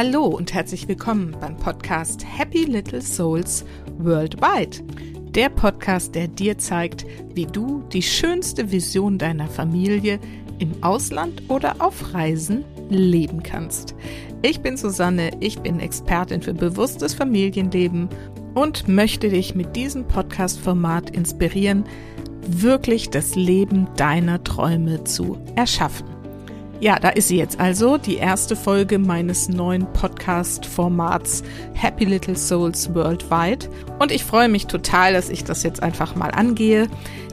Hallo und herzlich willkommen beim Podcast Happy Little Souls Worldwide. Der Podcast, der dir zeigt, wie du die schönste Vision deiner Familie im Ausland oder auf Reisen leben kannst. Ich bin Susanne, ich bin Expertin für bewusstes Familienleben und möchte dich mit diesem Podcast-Format inspirieren, wirklich das Leben deiner Träume zu erschaffen. Ja, da ist sie jetzt also, die erste Folge meines neuen Podcast-Formats Happy Little Souls Worldwide. Und ich freue mich total, dass ich das jetzt einfach mal angehe.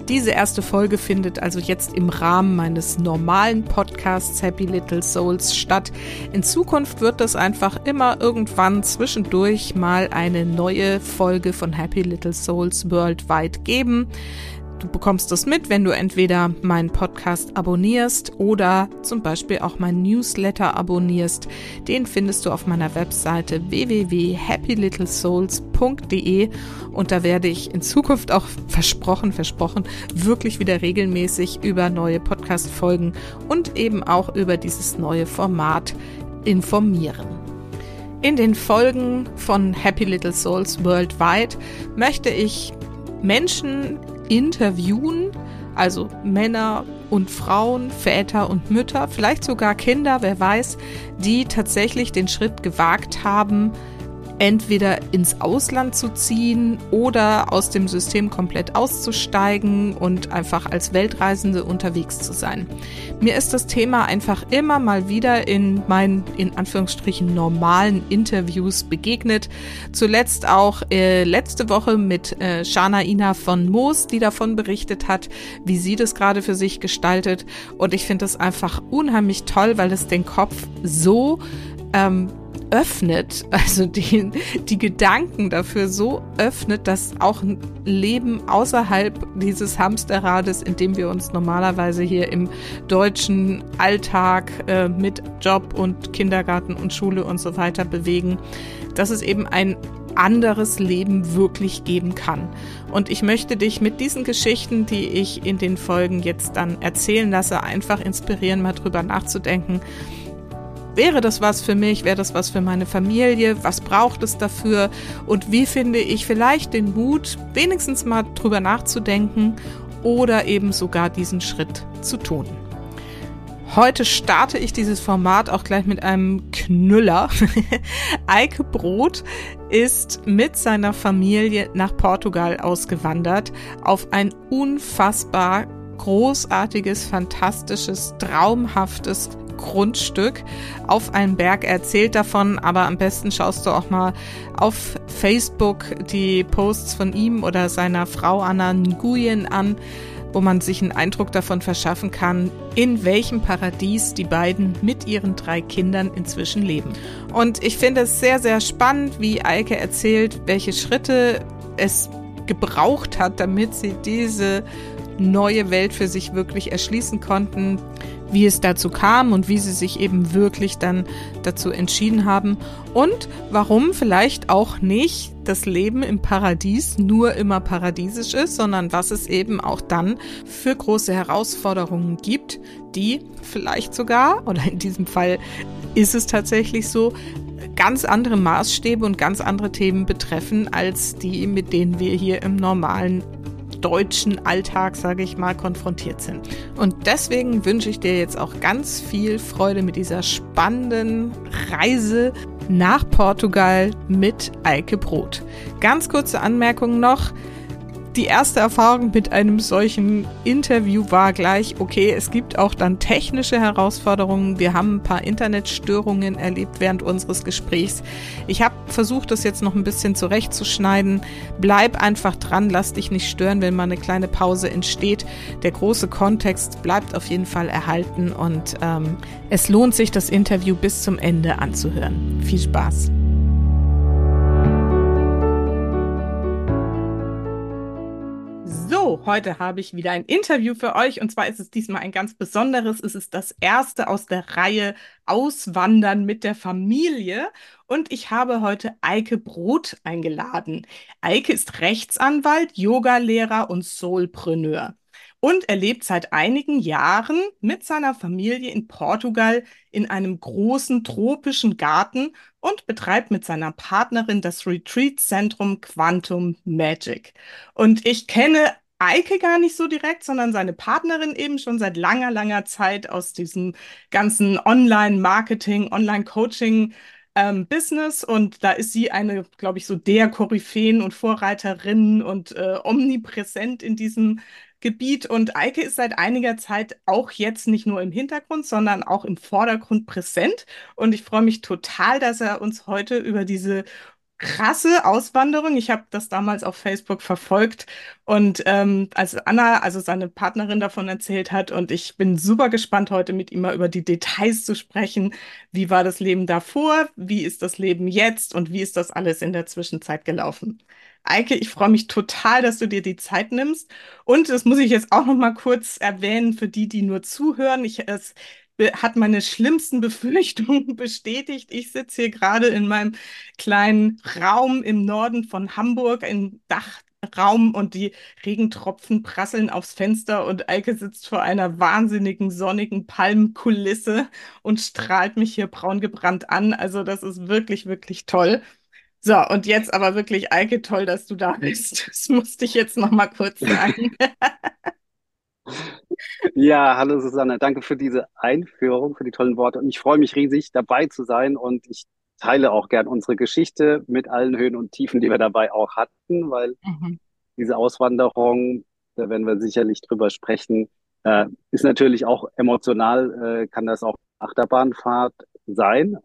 Diese erste Folge findet also jetzt im Rahmen meines normalen Podcasts Happy Little Souls statt. In Zukunft wird es einfach immer irgendwann zwischendurch mal eine neue Folge von Happy Little Souls Worldwide geben. Du bekommst das mit, wenn du entweder meinen Podcast abonnierst oder zum Beispiel auch meinen Newsletter abonnierst. Den findest du auf meiner Webseite www.happylittlesouls.de und da werde ich in Zukunft auch versprochen, versprochen, wirklich wieder regelmäßig über neue Podcast-Folgen und eben auch über dieses neue Format informieren. In den Folgen von Happy Little Souls Worldwide möchte ich Menschen interviewen, also Männer und Frauen, Väter und Mütter, vielleicht sogar Kinder, wer weiß, die tatsächlich den Schritt gewagt haben, entweder ins Ausland zu ziehen oder aus dem System komplett auszusteigen und einfach als Weltreisende unterwegs zu sein. Mir ist das Thema einfach immer mal wieder in meinen, in Anführungsstrichen, normalen Interviews begegnet. Zuletzt auch äh, letzte Woche mit äh, Shana Ina von Moos, die davon berichtet hat, wie sie das gerade für sich gestaltet. Und ich finde das einfach unheimlich toll, weil es den Kopf so ähm, öffnet, also die, die Gedanken dafür so öffnet, dass auch ein Leben außerhalb dieses Hamsterrades, in dem wir uns normalerweise hier im deutschen Alltag äh, mit Job und Kindergarten und Schule und so weiter bewegen, dass es eben ein anderes Leben wirklich geben kann. Und ich möchte dich mit diesen Geschichten, die ich in den Folgen jetzt dann erzählen lasse, einfach inspirieren, mal drüber nachzudenken, Wäre das was für mich? Wäre das was für meine Familie? Was braucht es dafür? Und wie finde ich vielleicht den Mut, wenigstens mal drüber nachzudenken oder eben sogar diesen Schritt zu tun? Heute starte ich dieses Format auch gleich mit einem Knüller. Eike Brot ist mit seiner Familie nach Portugal ausgewandert auf ein unfassbar großartiges, fantastisches, traumhaftes Grundstück auf einem Berg. Er erzählt davon, aber am besten schaust du auch mal auf Facebook die Posts von ihm oder seiner Frau Anna Nguyen an, wo man sich einen Eindruck davon verschaffen kann, in welchem Paradies die beiden mit ihren drei Kindern inzwischen leben. Und ich finde es sehr, sehr spannend, wie Eike erzählt, welche Schritte es gebraucht hat, damit sie diese neue Welt für sich wirklich erschließen konnten, wie es dazu kam und wie sie sich eben wirklich dann dazu entschieden haben und warum vielleicht auch nicht das Leben im Paradies nur immer paradiesisch ist, sondern was es eben auch dann für große Herausforderungen gibt, die vielleicht sogar, oder in diesem Fall ist es tatsächlich so, ganz andere Maßstäbe und ganz andere Themen betreffen als die, mit denen wir hier im normalen deutschen Alltag, sage ich mal, konfrontiert sind. Und deswegen wünsche ich dir jetzt auch ganz viel Freude mit dieser spannenden Reise nach Portugal mit Eike Brot. Ganz kurze Anmerkung noch die erste Erfahrung mit einem solchen Interview war gleich, okay, es gibt auch dann technische Herausforderungen. Wir haben ein paar Internetstörungen erlebt während unseres Gesprächs. Ich habe versucht, das jetzt noch ein bisschen zurechtzuschneiden. Bleib einfach dran, lass dich nicht stören, wenn mal eine kleine Pause entsteht. Der große Kontext bleibt auf jeden Fall erhalten und ähm, es lohnt sich, das Interview bis zum Ende anzuhören. Viel Spaß! Heute habe ich wieder ein Interview für euch und zwar ist es diesmal ein ganz besonderes. Es ist das erste aus der Reihe Auswandern mit der Familie und ich habe heute Eike Brot eingeladen. Eike ist Rechtsanwalt, Yogalehrer und Soulpreneur. und er lebt seit einigen Jahren mit seiner Familie in Portugal in einem großen tropischen Garten und betreibt mit seiner Partnerin das Retreat-Zentrum Quantum Magic. Und ich kenne Eike gar nicht so direkt, sondern seine Partnerin eben schon seit langer, langer Zeit aus diesem ganzen Online-Marketing, Online-Coaching ähm, Business und da ist sie eine, glaube ich, so der Koryphäen und Vorreiterin und äh, omnipräsent in diesem Gebiet. Und Eike ist seit einiger Zeit auch jetzt nicht nur im Hintergrund, sondern auch im Vordergrund präsent. Und ich freue mich total, dass er uns heute über diese krasse Auswanderung. Ich habe das damals auf Facebook verfolgt und ähm, als Anna, also seine Partnerin, davon erzählt hat und ich bin super gespannt, heute mit ihm mal über die Details zu sprechen. Wie war das Leben davor? Wie ist das Leben jetzt? Und wie ist das alles in der Zwischenzeit gelaufen? Eike, ich freue mich total, dass du dir die Zeit nimmst. Und das muss ich jetzt auch noch mal kurz erwähnen für die, die nur zuhören. Ich, es hat meine schlimmsten Befürchtungen bestätigt. Ich sitze hier gerade in meinem kleinen Raum im Norden von Hamburg, im Dachraum und die Regentropfen prasseln aufs Fenster und Eike sitzt vor einer wahnsinnigen sonnigen Palmkulisse und strahlt mich hier braun gebrannt an. Also das ist wirklich, wirklich toll. So, und jetzt aber wirklich, Eike, toll, dass du da bist. Das musste ich jetzt noch mal kurz sagen. Ja, hallo Susanne, danke für diese Einführung, für die tollen Worte. Und ich freue mich riesig, dabei zu sein. Und ich teile auch gern unsere Geschichte mit allen Höhen und Tiefen, die wir dabei auch hatten, weil mhm. diese Auswanderung, da werden wir sicherlich drüber sprechen, äh, ist natürlich auch emotional, äh, kann das auch Achterbahnfahrt sein.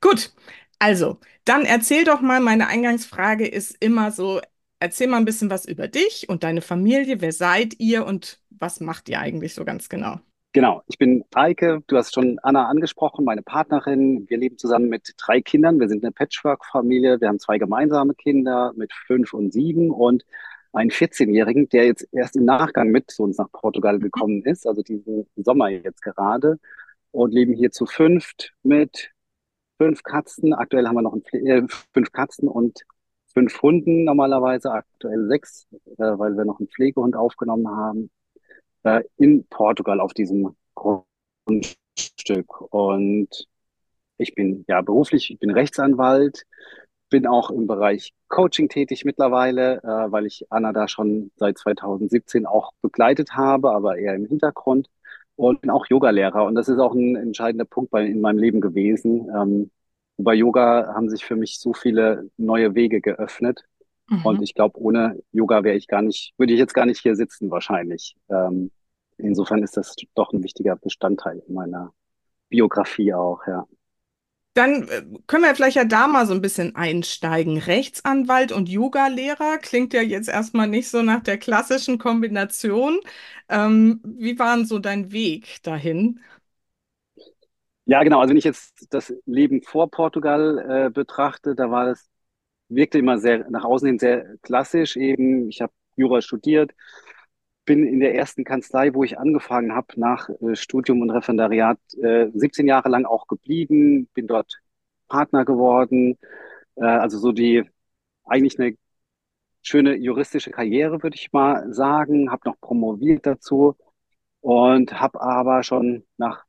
Gut, also, dann erzähl doch mal, meine Eingangsfrage ist immer so, erzähl mal ein bisschen was über dich und deine Familie. Wer seid ihr und was macht ihr eigentlich so ganz genau? Genau, ich bin Eike, du hast schon Anna angesprochen, meine Partnerin. Wir leben zusammen mit drei Kindern. Wir sind eine Patchwork-Familie. Wir haben zwei gemeinsame Kinder mit fünf und sieben und einen 14-Jährigen, der jetzt erst im Nachgang mit zu uns nach Portugal gekommen ist, also diesen Sommer jetzt gerade. Und leben hier zu fünft mit fünf Katzen. Aktuell haben wir noch äh, fünf Katzen und fünf Hunden normalerweise, aktuell sechs, äh, weil wir noch einen Pflegehund aufgenommen haben, äh, in Portugal auf diesem Grundstück. Und ich bin ja beruflich, ich bin Rechtsanwalt, bin auch im Bereich Coaching tätig mittlerweile, äh, weil ich Anna da schon seit 2017 auch begleitet habe, aber eher im Hintergrund. Und bin auch Yogalehrer. Und das ist auch ein entscheidender Punkt bei, in meinem Leben gewesen. Ähm, bei Yoga haben sich für mich so viele neue Wege geöffnet. Mhm. Und ich glaube, ohne Yoga wäre ich gar nicht, würde ich jetzt gar nicht hier sitzen wahrscheinlich. Ähm, insofern ist das doch ein wichtiger Bestandteil meiner Biografie auch, ja. Dann äh, können wir vielleicht ja da mal so ein bisschen einsteigen. Rechtsanwalt und Yoga-Lehrer klingt ja jetzt erstmal nicht so nach der klassischen Kombination. Ähm, wie war denn so dein Weg dahin? Ja, genau. Also wenn ich jetzt das Leben vor Portugal äh, betrachte, da war es wirkte immer sehr nach außen hin sehr klassisch. Eben, ich habe Jura studiert, bin in der ersten Kanzlei, wo ich angefangen habe, nach äh, Studium und Referendariat, äh, 17 Jahre lang auch geblieben, bin dort Partner geworden. Äh, also so die eigentlich eine schöne juristische Karriere, würde ich mal sagen. Habe noch promoviert dazu und habe aber schon nach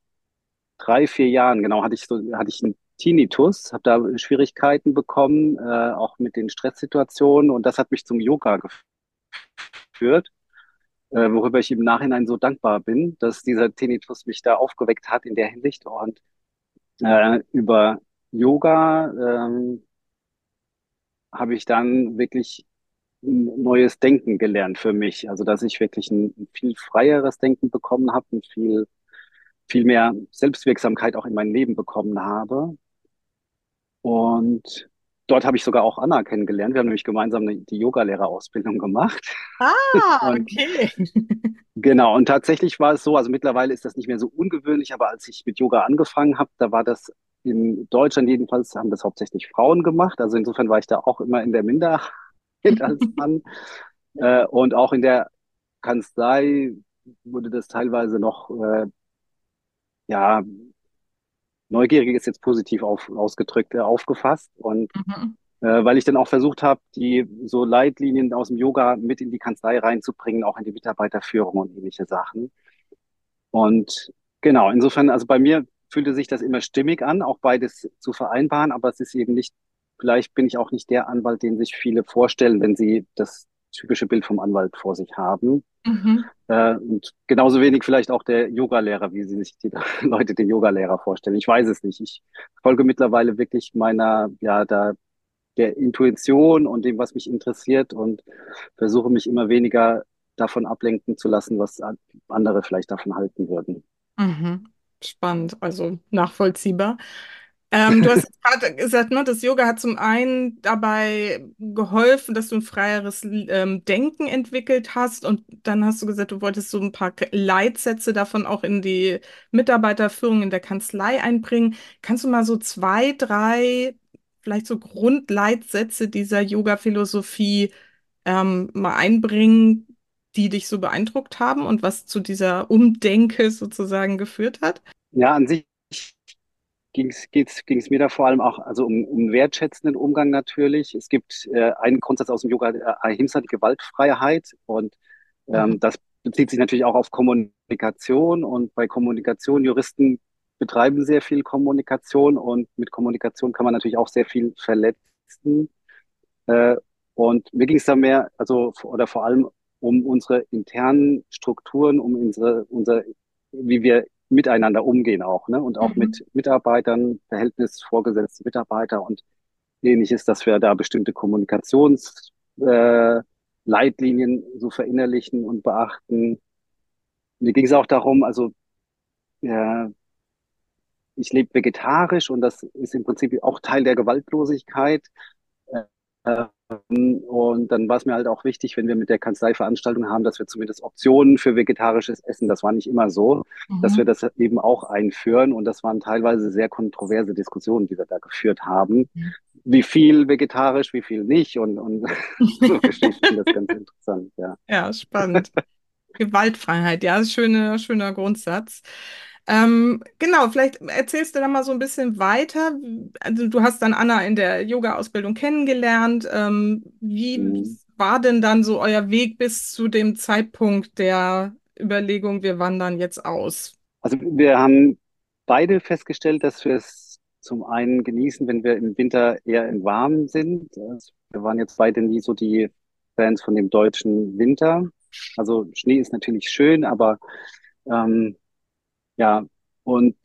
drei, vier Jahren, genau, hatte ich so, hatte ich einen Tinnitus, habe da Schwierigkeiten bekommen, äh, auch mit den Stresssituationen und das hat mich zum Yoga geführt, äh, worüber ich im Nachhinein so dankbar bin, dass dieser Tinnitus mich da aufgeweckt hat in der Hinsicht und äh, über Yoga ähm, habe ich dann wirklich ein neues Denken gelernt für mich. Also dass ich wirklich ein, viel freieres Denken bekommen habe, ein viel viel mehr Selbstwirksamkeit auch in mein Leben bekommen habe. Und dort habe ich sogar auch Anna kennengelernt. Wir haben nämlich gemeinsam die Yogalehrerausbildung gemacht. Ah, okay. genau, und tatsächlich war es so, also mittlerweile ist das nicht mehr so ungewöhnlich, aber als ich mit Yoga angefangen habe, da war das in Deutschland jedenfalls, haben das hauptsächlich Frauen gemacht. Also insofern war ich da auch immer in der Minderheit als Mann. äh, und auch in der Kanzlei wurde das teilweise noch äh, ja, neugierig ist jetzt positiv auf, ausgedrückt, äh, aufgefasst. Und mhm. äh, weil ich dann auch versucht habe, die so Leitlinien aus dem Yoga mit in die Kanzlei reinzubringen, auch in die Mitarbeiterführung und ähnliche Sachen. Und genau, insofern, also bei mir fühlte sich das immer stimmig an, auch beides zu vereinbaren, aber es ist eben nicht, vielleicht bin ich auch nicht der Anwalt, den sich viele vorstellen, wenn sie das typische Bild vom Anwalt vor sich haben. Mhm. Äh, und genauso wenig vielleicht auch der Yogalehrer, wie sie sich die Leute den Yogalehrer vorstellen. Ich weiß es nicht. Ich folge mittlerweile wirklich meiner, ja, da der Intuition und dem, was mich interessiert und versuche mich immer weniger davon ablenken zu lassen, was andere vielleicht davon halten würden. Mhm. Spannend, also nachvollziehbar. Ähm, du hast gerade gesagt, ne, das Yoga hat zum einen dabei geholfen, dass du ein freieres ähm, Denken entwickelt hast und dann hast du gesagt, du wolltest so ein paar Leitsätze davon auch in die Mitarbeiterführung in der Kanzlei einbringen. Kannst du mal so zwei, drei, vielleicht so Grundleitsätze dieser Yoga-Philosophie ähm, mal einbringen, die dich so beeindruckt haben und was zu dieser Umdenke sozusagen geführt hat? Ja, an sich ging es mir da vor allem auch also um, um wertschätzenden Umgang natürlich. Es gibt äh, einen Grundsatz aus dem Yoga, äh, Ahimsa, die Gewaltfreiheit. Und ähm, mhm. das bezieht sich natürlich auch auf Kommunikation. Und bei Kommunikation, Juristen betreiben sehr viel Kommunikation und mit Kommunikation kann man natürlich auch sehr viel verletzen. Äh, und mir ging es da mehr, also oder vor allem um unsere internen Strukturen, um unsere, unser, wie wir miteinander umgehen auch, ne? Und auch mhm. mit Mitarbeitern, Verhältnis vorgesetzte Mitarbeiter und ähnliches, dass wir da bestimmte Kommunikationsleitlinien äh, so verinnerlichen und beachten. Mir ging es auch darum, also ja, ich lebe vegetarisch und das ist im Prinzip auch Teil der Gewaltlosigkeit. Äh, und dann war es mir halt auch wichtig, wenn wir mit der Kanzlei Veranstaltungen haben, dass wir zumindest Optionen für vegetarisches Essen, das war nicht immer so, mhm. dass wir das eben auch einführen. Und das waren teilweise sehr kontroverse Diskussionen, die wir da geführt haben. Mhm. Wie viel vegetarisch, wie viel nicht und, und so Geschichten, das ist ganz interessant, ja. Ja, spannend. Gewaltfreiheit, ja, schöner, schöner Grundsatz. Ähm, genau, vielleicht erzählst du da mal so ein bisschen weiter. Also du hast dann Anna in der Yoga-Ausbildung kennengelernt. Ähm, wie mhm. war denn dann so euer Weg bis zu dem Zeitpunkt der Überlegung, wir wandern jetzt aus? Also wir haben beide festgestellt, dass wir es zum einen genießen, wenn wir im Winter eher im Warmen sind. Also wir waren jetzt beide nie so die Fans von dem deutschen Winter. Also Schnee ist natürlich schön, aber ähm, ja, und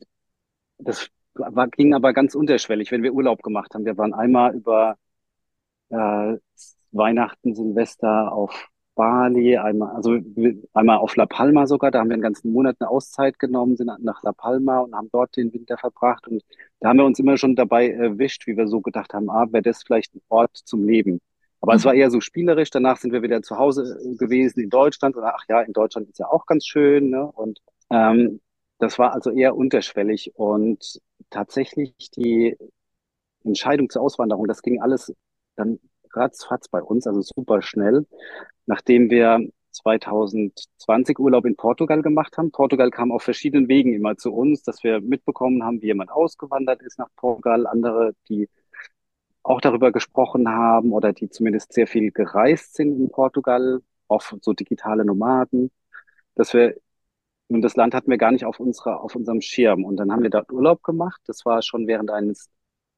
das war, ging aber ganz unterschwellig, wenn wir Urlaub gemacht haben. Wir waren einmal über äh, Weihnachten, Silvester auf Bali, einmal, also einmal auf La Palma sogar, da haben wir einen ganzen Monat eine Auszeit genommen, sind nach La Palma und haben dort den Winter verbracht. Und da haben wir uns immer schon dabei erwischt, wie wir so gedacht haben, ah, wäre das vielleicht ein Ort zum Leben. Aber mhm. es war eher so spielerisch. Danach sind wir wieder zu Hause gewesen in Deutschland. Und ach ja, in Deutschland ist ja auch ganz schön. Ne? Und ähm, das war also eher unterschwellig und tatsächlich die Entscheidung zur Auswanderung, das ging alles dann ratzfatz bei uns, also super schnell, nachdem wir 2020 Urlaub in Portugal gemacht haben. Portugal kam auf verschiedenen Wegen immer zu uns, dass wir mitbekommen haben, wie jemand ausgewandert ist nach Portugal, andere, die auch darüber gesprochen haben oder die zumindest sehr viel gereist sind in Portugal, auch so digitale Nomaden, dass wir und das Land hatten wir gar nicht auf unserer, auf unserem Schirm. Und dann haben wir dort Urlaub gemacht. Das war schon während eines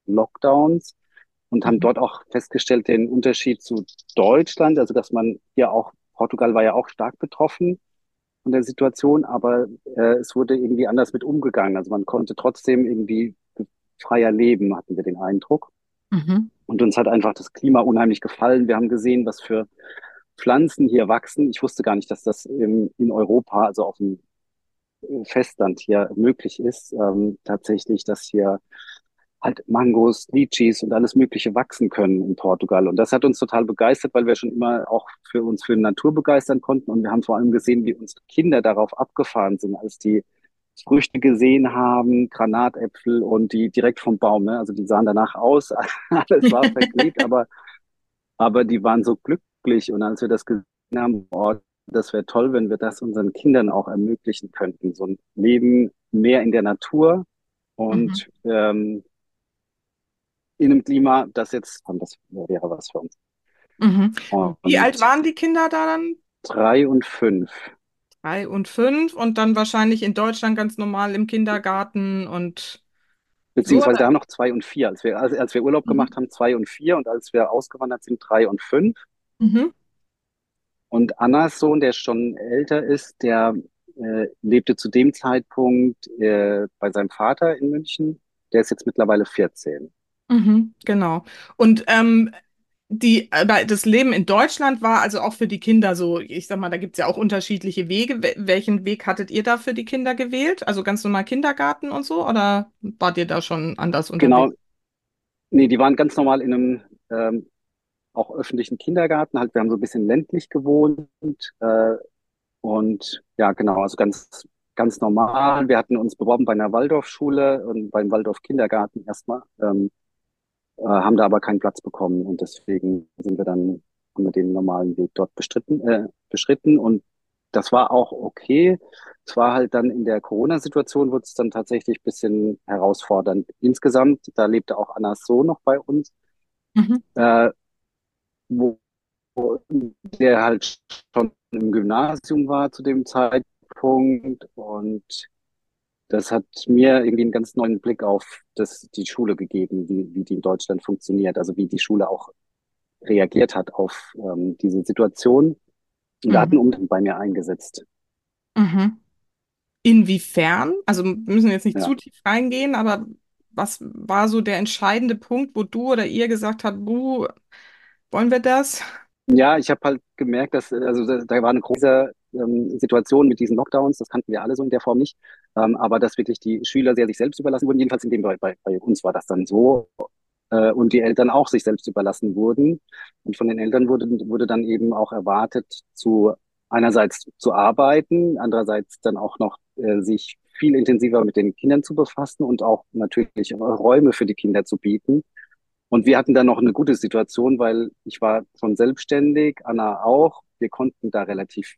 Lockdowns und haben mhm. dort auch festgestellt den Unterschied zu Deutschland. Also, dass man hier auch, Portugal war ja auch stark betroffen von der Situation, aber äh, es wurde irgendwie anders mit umgegangen. Also man konnte trotzdem irgendwie freier leben, hatten wir den Eindruck. Mhm. Und uns hat einfach das Klima unheimlich gefallen. Wir haben gesehen, was für Pflanzen hier wachsen. Ich wusste gar nicht, dass das in, in Europa, also auf dem Festland hier möglich ist, ähm, tatsächlich, dass hier halt Mangos, Litchis und alles Mögliche wachsen können in Portugal. Und das hat uns total begeistert, weil wir schon immer auch für uns für Natur begeistern konnten. Und wir haben vor allem gesehen, wie unsere Kinder darauf abgefahren sind, als die Früchte gesehen haben, Granatäpfel und die direkt vom Baum. Ne? Also die sahen danach aus, alles war verklebt, aber, aber die waren so glücklich. Und als wir das gesehen haben, oh, das wäre toll, wenn wir das unseren Kindern auch ermöglichen könnten. So ein Leben mehr in der Natur und mhm. ähm, in einem Klima, das jetzt, das wäre was für uns. Mhm. Wie alt waren die Kinder da dann? drei und fünf. Drei und fünf und dann wahrscheinlich in Deutschland ganz normal im Kindergarten und so, Beziehungsweise oder? da noch zwei und vier. Als wir, als, als wir Urlaub Mhm. gemacht haben, zwei und vier. Und als wir ausgewandert sind, drei und fünf. Mhm. Und Annas Sohn, der schon älter ist, der äh, lebte zu dem Zeitpunkt äh, bei seinem Vater in München. Der ist jetzt mittlerweile 14. Mhm. Genau. Und ähm, die, das Leben in Deutschland war also auch für die Kinder so, ich sag mal, da gibt es ja auch unterschiedliche Wege. Wel- Welchen Weg hattet ihr da für die Kinder gewählt? Also ganz normal Kindergarten und so? Oder wart ihr da schon anders Genau, unterwegs? nee, die waren ganz normal in einem ähm, auch öffentlichen Kindergarten. Halt, wir haben so ein bisschen ländlich gewohnt. Äh, und ja, genau, also ganz, ganz normal. Wir hatten uns beworben bei einer Waldorfschule und beim Waldorf Kindergarten erstmal. Ähm, äh, haben da aber keinen Platz bekommen und deswegen sind wir dann, haben wir den normalen Weg dort bestritten, äh, beschritten und das war auch okay. Es war halt dann in der Corona-Situation wurde es dann tatsächlich ein bisschen herausfordernd. Insgesamt, da lebte auch Annas Sohn noch bei uns, Mhm. äh, wo der halt schon im Gymnasium war zu dem Zeitpunkt und das hat mir irgendwie einen ganz neuen Blick auf das, die Schule gegeben, wie, wie die in Deutschland funktioniert, also wie die Schule auch reagiert hat auf ähm, diese Situation. Und da hat ein Mhm. Umdenken bei mir eingesetzt. Mhm. Inwiefern? Also wir müssen jetzt nicht Ja, zu tief reingehen, aber was war so der entscheidende Punkt, wo du oder ihr gesagt habt, buh, wollen wir das? ja ich habe halt gemerkt, dass, äh, also da, war eine große ähm, Situation mit diesen Lockdowns, das kannten wir alle so in der Form nicht, ähm, aber dass wirklich die Schüler sehr sich selbst überlassen wurden, jedenfalls in dem bei, bei, bei uns war das dann so, äh, und die Eltern auch sich selbst überlassen wurden. Und von den Eltern wurde, wurde dann eben auch erwartet, zu einerseits zu arbeiten, andererseits dann auch noch äh, sich viel intensiver mit den Kindern zu befassen und auch natürlich Räume für die Kinder zu bieten. Und wir hatten dann noch eine gute Situation, weil ich war schon selbstständig, Anna auch. Wir konnten da relativ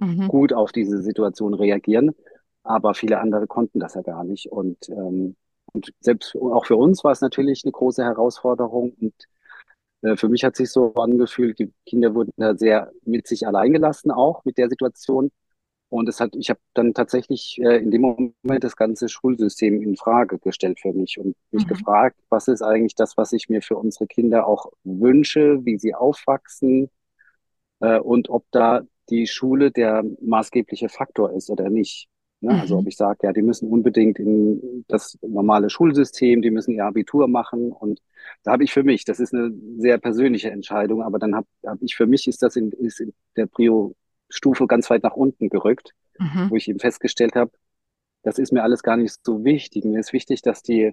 Mhm. gut auf diese Situation reagieren, aber viele andere konnten das ja gar nicht. Und, ähm, und selbst auch für uns war es natürlich eine große Herausforderung. Und äh, für mich hat sich so angefühlt, die Kinder wurden da sehr mit sich allein gelassen, auch mit der Situation. Und es hat, ich habe dann tatsächlich äh, in dem Moment das ganze Schulsystem in Frage gestellt für mich und mich Mhm. gefragt, was ist eigentlich das, was ich mir für unsere Kinder auch wünsche, wie sie aufwachsen, äh, und ob da die Schule der maßgebliche Faktor ist oder nicht. Ne? Also ob Mhm. ich sage, ja, die müssen unbedingt in das normale Schulsystem, die müssen ihr Abitur machen und da habe ich für mich, das ist eine sehr persönliche Entscheidung, aber dann habe hab ich für mich ist das in, ist in der Prio-Stufe ganz weit nach unten gerückt, Mhm. wo ich eben festgestellt habe, das ist mir alles gar nicht so wichtig. Mir ist wichtig, dass die,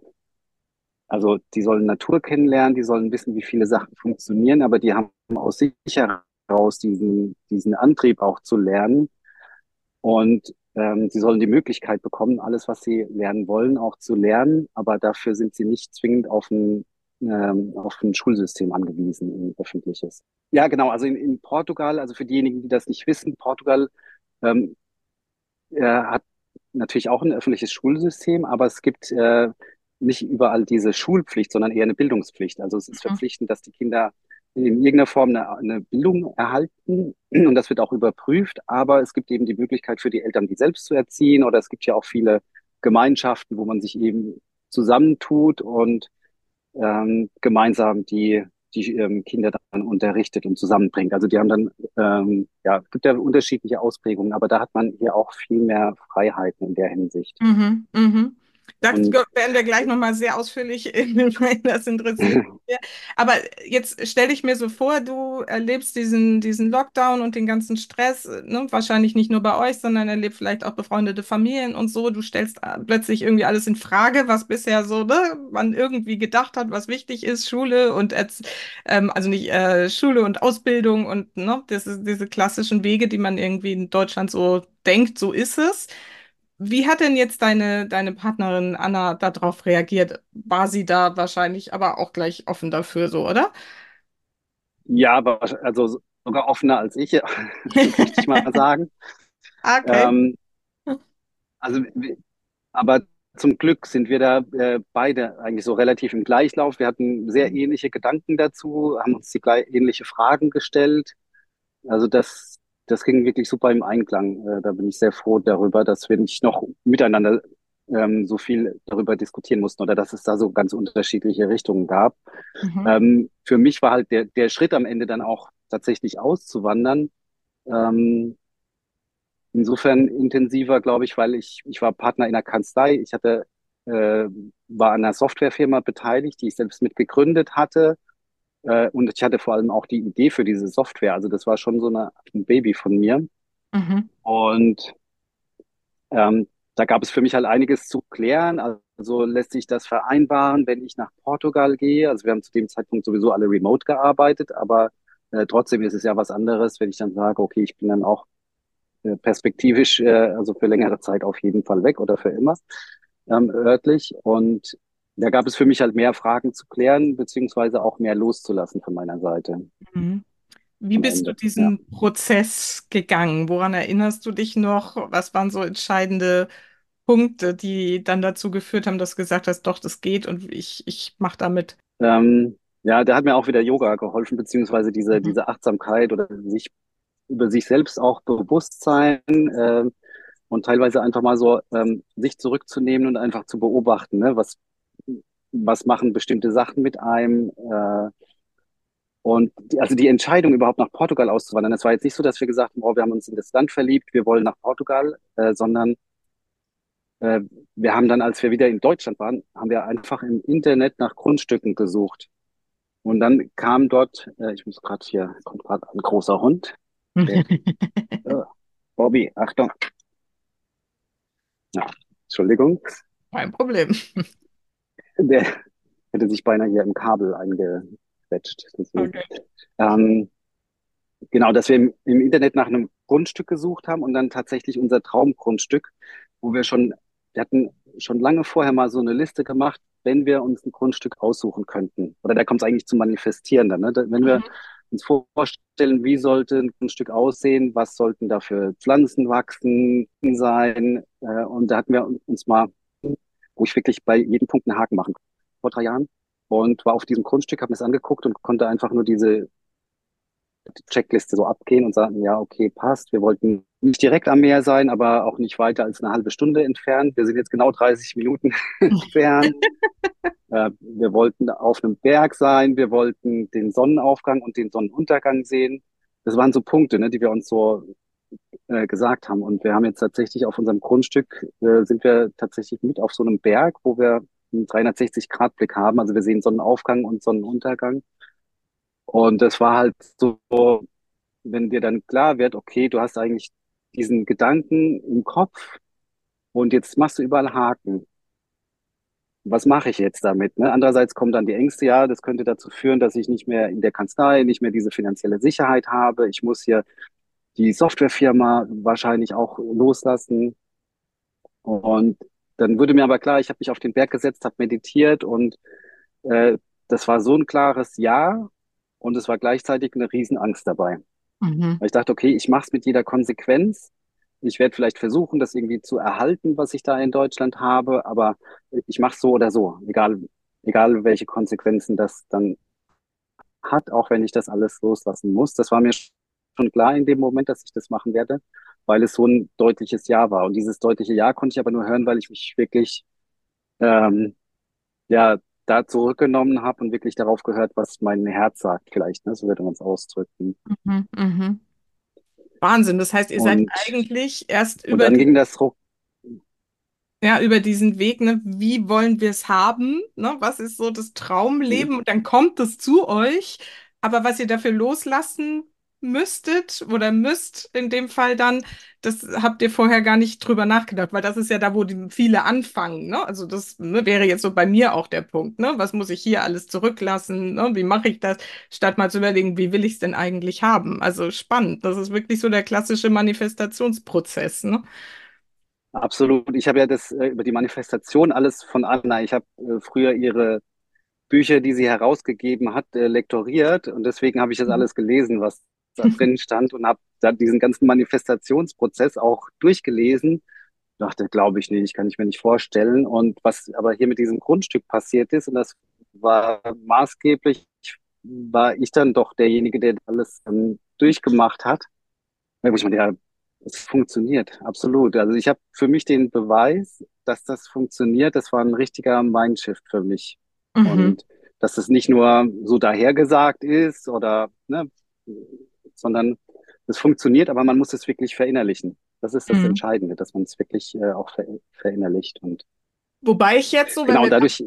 also die sollen Natur kennenlernen, die sollen wissen, wie viele Sachen funktionieren, aber die haben aus sich heraus diesen, diesen Antrieb auch zu lernen und ähm, sie sollen die Möglichkeit bekommen, alles, was sie lernen wollen, auch zu lernen, aber dafür sind sie nicht zwingend auf ein, ähm, auf ein Schulsystem angewiesen, ein öffentliches. Ja, genau, also in, in Portugal, also für diejenigen, die das nicht wissen, Portugal ähm, äh, hat natürlich auch ein öffentliches Schulsystem, aber es gibt äh, nicht überall diese Schulpflicht, sondern eher eine Bildungspflicht. Also es ist Mhm. verpflichtend, dass die Kinder in irgendeiner Form eine, eine Bildung erhalten und das wird auch überprüft, aber es gibt eben die Möglichkeit für die Eltern, die selbst zu erziehen oder es gibt ja auch viele Gemeinschaften, wo man sich eben zusammentut und ähm, gemeinsam die, die ähm, Kinder dann unterrichtet und zusammenbringt. Also die haben dann, ähm, ja, es gibt ja unterschiedliche Ausprägungen, aber da hat man hier auch viel mehr Freiheiten in der Hinsicht. Mhm. Mhm. Da Und werden wir gleich nochmal sehr ausführlich in, das interessiert. mich sehr. Aber jetzt stelle ich mir so vor, du erlebst diesen, diesen Lockdown und den ganzen Stress, ne? Wahrscheinlich nicht nur bei euch, sondern erlebt vielleicht auch befreundete Familien und so. Du stellst äh, plötzlich irgendwie alles in Frage, was bisher so, ne, man irgendwie gedacht hat, was wichtig ist, Schule und ähm, also nicht äh, Schule und Ausbildung und ne, das ist diese klassischen Wege, die man irgendwie in Deutschland so denkt, so ist es. Wie hat denn jetzt deine, deine Partnerin Anna darauf reagiert? War sie da wahrscheinlich aber auch gleich offen dafür, so, oder? ja, aber also sogar offener als ich, möchte ich mal sagen. Okay. Ähm, also, aber zum Glück sind wir da äh, beide eigentlich so relativ im Gleichlauf. Wir hatten sehr ähnliche Gedanken dazu, haben uns die gleich, ähnliche Fragen gestellt. Also das, das ging wirklich super im Einklang. Äh, da bin ich sehr froh darüber, dass wir nicht noch miteinander ähm, so viel darüber diskutieren mussten oder dass es da so ganz unterschiedliche Richtungen gab. Mhm. Ähm, für mich war halt der, der Schritt am Ende dann auch tatsächlich auszuwandern. Ähm, insofern intensiver, glaube ich, weil ich, ich war Partner in der Kanzlei. Ich hatte, äh, war an einer Softwarefirma beteiligt, die ich selbst mitgegründet hatte. Äh, und ich hatte vor allem auch die Idee für diese Software. Also das war schon so eine, ein Baby von mir. Mhm. Und ähm, da gab es für mich halt einiges zu klären. Also lässt sich das vereinbaren, wenn ich nach Portugal gehe. Also wir haben zu dem Zeitpunkt sowieso alle remote gearbeitet, aber äh, trotzdem ist es ja was anderes, wenn ich dann sage, okay, ich bin dann auch äh, perspektivisch, äh, also für längere Zeit auf jeden Fall weg oder für immer ähm, örtlich. Und da gab es für mich halt mehr Fragen zu klären, beziehungsweise auch mehr loszulassen von meiner Seite. Mhm. Wie bist Ende, du diesen ja. Prozess gegangen? Woran erinnerst du dich noch? Was waren so entscheidende Punkte, die dann dazu geführt haben, dass du gesagt hast, doch, das geht und ich, ich mache damit? Ähm, ja, da hat mir auch wieder Yoga geholfen, beziehungsweise diese, mhm. diese Achtsamkeit oder sich über sich selbst auch bewusst sein äh, und teilweise einfach mal so ähm, sich zurückzunehmen und einfach zu beobachten, ne? was, was machen bestimmte Sachen mit einem, äh, und die, also die Entscheidung, überhaupt nach Portugal auszuwandern, das war jetzt nicht so, dass wir gesagt haben, oh, wir haben uns in das Land verliebt, wir wollen nach Portugal, äh, sondern äh, wir haben dann, als wir wieder in Deutschland waren, haben wir einfach im Internet nach Grundstücken gesucht. Und dann kam dort, äh, ich muss gerade hier, kommt gerade ein großer Hund. Der, oh, Bobby, Achtung. Ja, Entschuldigung. Kein Problem. Der hätte sich beinahe hier im Kabel einge, gequetscht. Okay. Ähm, genau, dass wir im, im, Internet nach einem Grundstück gesucht haben und dann tatsächlich unser Traumgrundstück, wo wir schon, wir hatten schon lange vorher mal so eine Liste gemacht, wenn wir uns ein Grundstück aussuchen könnten. Oder da kommt es eigentlich zum Manifestieren dann. Ne? Wenn wir mhm. uns vorstellen, wie sollte ein Grundstück aussehen, was sollten da für Pflanzen wachsen sein. Äh, und da hatten wir uns mal, wo ich wirklich bei jedem Punkt einen Haken machen vor drei Jahren und war auf diesem Grundstück, habe mir das angeguckt und konnte einfach nur diese Checkliste so abgehen und sagen, ja, okay, passt. Wir wollten nicht direkt am Meer sein, aber auch nicht weiter als eine halbe Stunde entfernt. Wir sind jetzt genau 30 Minuten entfernt. äh, wir wollten auf einem Berg sein. Wir wollten den Sonnenaufgang und den Sonnenuntergang sehen. Das waren so Punkte, ne, die wir uns so äh, gesagt haben. Und wir haben jetzt tatsächlich auf unserem Grundstück, äh, sind wir tatsächlich mit auf so einem Berg, wo wir einen 360-Grad-Blick haben. Also wir sehen Sonnenaufgang und Sonnenuntergang. Und das war halt so, wenn dir dann klar wird, okay, du hast eigentlich diesen Gedanken im Kopf und jetzt machst du überall Haken. Was mache ich jetzt damit? Ne? Andererseits kommen dann die Ängste, ja, das könnte dazu führen, dass ich nicht mehr in der Kanzlei, nicht mehr diese finanzielle Sicherheit habe. Ich muss hier die Softwarefirma wahrscheinlich auch loslassen. Und dann wurde mir aber klar, ich habe mich auf den Berg gesetzt, habe meditiert und äh, das war so ein klares Ja und es war gleichzeitig eine Riesenangst dabei. Mhm. Weil ich dachte, okay, ich mache es mit jeder Konsequenz. Ich werde vielleicht versuchen, das irgendwie zu erhalten, was ich da in Deutschland habe, aber ich mache es so oder so, egal, egal welche Konsequenzen das dann hat, auch wenn ich das alles loslassen muss. Das war mir schon klar in dem Moment, dass ich das machen werde weil es so ein deutliches Ja war. Und dieses deutliche Ja konnte ich aber nur hören, weil ich mich wirklich ähm, ja da zurückgenommen habe und wirklich darauf gehört, was mein Herz sagt, vielleicht, ne? so würde man es ausdrücken. Mhm, mh. Wahnsinn, das heißt, ihr und, seid eigentlich erst über. Und dann ging das ruck ja, über diesen Weg, ne, wie wollen wir es haben, ne, was ist so das Traumleben, mhm. und dann kommt es zu euch, aber was ihr dafür loslassen müsstet oder müsst in dem Fall dann, das habt ihr vorher gar nicht drüber nachgedacht, weil das ist ja da, wo die viele anfangen. Ne? Also das ne, wäre jetzt so bei mir auch der Punkt. Ne? Was muss ich hier alles zurücklassen? Ne? Wie mache ich das? Statt mal zu überlegen, wie will ich es denn eigentlich haben? Also spannend. Das ist wirklich so der klassische Manifestationsprozess. Ne? Absolut. Ich habe ja das äh, über die Manifestation alles von Anna. Ich habe äh, früher ihre Bücher, die sie herausgegeben hat, äh, lektoriert und deswegen habe ich das mhm. alles gelesen, was da drin stand und habe da diesen ganzen Manifestationsprozess auch durchgelesen dachte, glaube ich nicht, kann ich mir nicht vorstellen. Und was aber hier mit diesem Grundstück passiert ist, und das war maßgeblich, war ich dann doch derjenige, der alles ähm, durchgemacht hat. Da muss ich mir, ja, es funktioniert, absolut. Also ich habe für mich den Beweis, dass das funktioniert. Das war ein richtiger Mindshift für mich. Mhm. Und dass es nicht nur so dahergesagt ist oder, ne, sondern es funktioniert, aber man muss es wirklich verinnerlichen. Das ist das Mhm. Entscheidende, dass man es wirklich äh, auch ver verinnerlicht. Und Wobei ich jetzt so, wenn genau wir dadurch,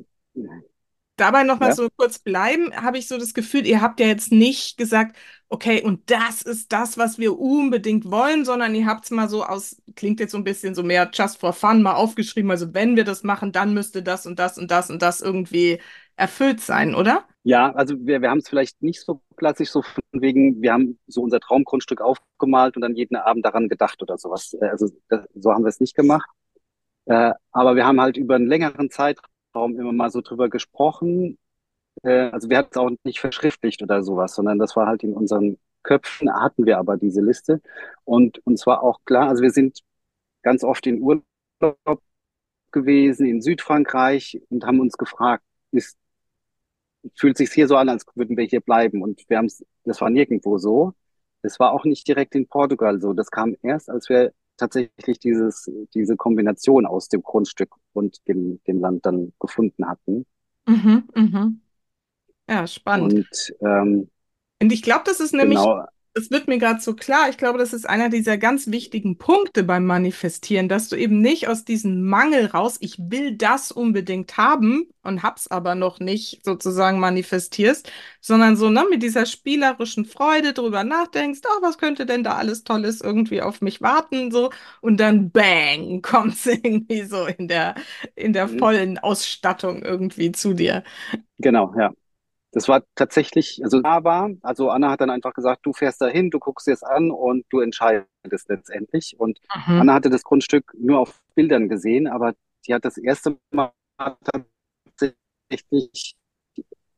dabei noch mal ja, so kurz bleiben, habe ich so das Gefühl, ihr habt ja jetzt nicht gesagt, okay, und das ist das, was wir unbedingt wollen, sondern ihr habt es mal so aus, klingt jetzt so ein bisschen so mehr just for fun, mal aufgeschrieben. Also wenn wir das machen, dann müsste das und das und das und das irgendwie erfüllt sein, oder? ja, also wir, wir haben es vielleicht nicht so klassisch, so von wegen, wir haben so unser Traumgrundstück aufgemalt und dann jeden Abend daran gedacht oder sowas. Äh, Also das, so haben wir es nicht gemacht. Äh, aber wir haben halt über einen längeren Zeitraum immer mal so drüber gesprochen. Äh, also wir hatten es auch nicht verschriftlicht oder sowas, sondern das war halt in unseren Köpfen, hatten wir aber diese Liste. Und uns war auch klar, also wir sind ganz oft in Urlaub gewesen in Südfrankreich und haben uns gefragt, ist, fühlt sich hier so an, als würden wir hier bleiben? Und wir haben es, das war nirgendwo so. Das war auch nicht direkt in Portugal so. Das kam erst, als wir tatsächlich dieses, diese Kombination aus dem Grundstück und dem, dem Land dann gefunden hatten. Mhm, mhm. Ja, spannend. Und ähm, Und ich glaube, das ist nämlich, genau, es wird mir gerade so klar, ich glaube, das ist einer dieser ganz wichtigen Punkte beim Manifestieren, dass du eben nicht aus diesem Mangel raus, ich will das unbedingt haben und hab's aber noch nicht sozusagen manifestierst, sondern so, ne, mit dieser spielerischen Freude drüber nachdenkst, ach, was könnte denn da alles Tolles irgendwie auf mich warten, so, und dann bang, kommt's irgendwie so in der, in der vollen Ausstattung irgendwie zu dir. genau, ja. Das war tatsächlich, also da war, also Anna hat dann einfach gesagt, du fährst dahin, du guckst dir es an und du entscheidest letztendlich. Und Mhm. Anna hatte das Grundstück nur auf Bildern gesehen, aber die hat das erste Mal tatsächlich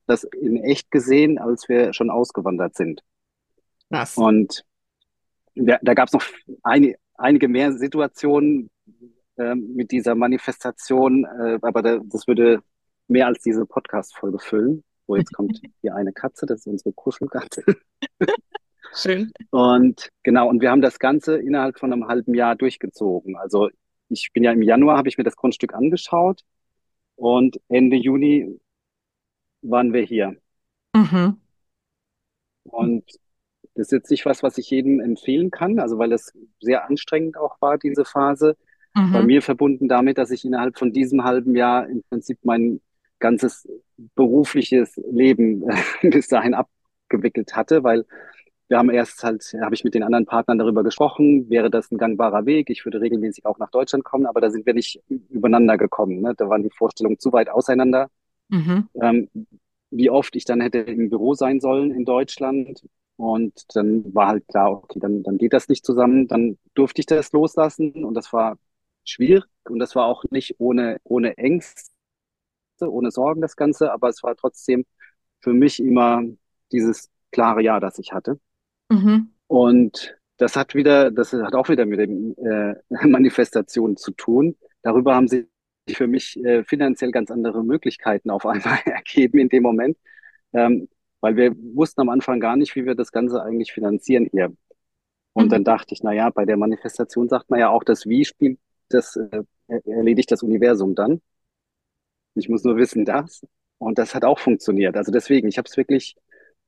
das in echt gesehen, als wir schon ausgewandert sind. Krass. Und da, da gab es noch eine, einige mehr Situationen ähm, mit dieser Manifestation, äh, aber da, das würde mehr als diese Podcast-Folge füllen. So, jetzt kommt hier eine Katze, das ist unsere Kuschelkatze. Schön. Und genau, und wir haben das Ganze innerhalb von einem halben Jahr durchgezogen. Also ich bin ja im Januar, habe ich mir das Grundstück angeschaut und Ende Juni waren wir hier. Mhm. Und das ist jetzt nicht was, was ich jedem empfehlen kann, also weil es sehr anstrengend auch war, diese Phase. Bei Mhm. mir verbunden damit, dass ich innerhalb von diesem halben Jahr im Prinzip mein ganzes berufliches Leben bis dahin abgewickelt hatte, weil wir haben erst halt, habe ich mit den anderen Partnern darüber gesprochen, wäre das ein gangbarer Weg? Ich würde regelmäßig auch nach Deutschland kommen, aber da sind wir nicht übereinander gekommen. Ne? Da waren die Vorstellungen zu weit auseinander. Mhm. Ähm, wie oft ich dann hätte im Büro sein sollen in Deutschland. Und dann war halt klar, okay, dann, dann geht das nicht zusammen. Dann durfte ich das loslassen und das war schwierig und das war auch nicht ohne, ohne Ängste, ohne Sorgen das Ganze, aber es war trotzdem für mich immer dieses klare Ja, das ich hatte. Mhm. Und das hat wieder, das hat auch wieder mit dem äh, Manifestation zu tun. Darüber haben sich für mich äh, finanziell ganz andere Möglichkeiten auf einmal ergeben in dem Moment, ähm, weil wir wussten am Anfang gar nicht, wie wir das Ganze eigentlich finanzieren hier. Und Mhm. dann dachte ich, na ja, bei der Manifestation sagt man ja auch, das Wie spielt, das äh, erledigt das Universum dann. Ich muss nur wissen, das. Und das hat auch funktioniert. Also deswegen, ich habe es wirklich,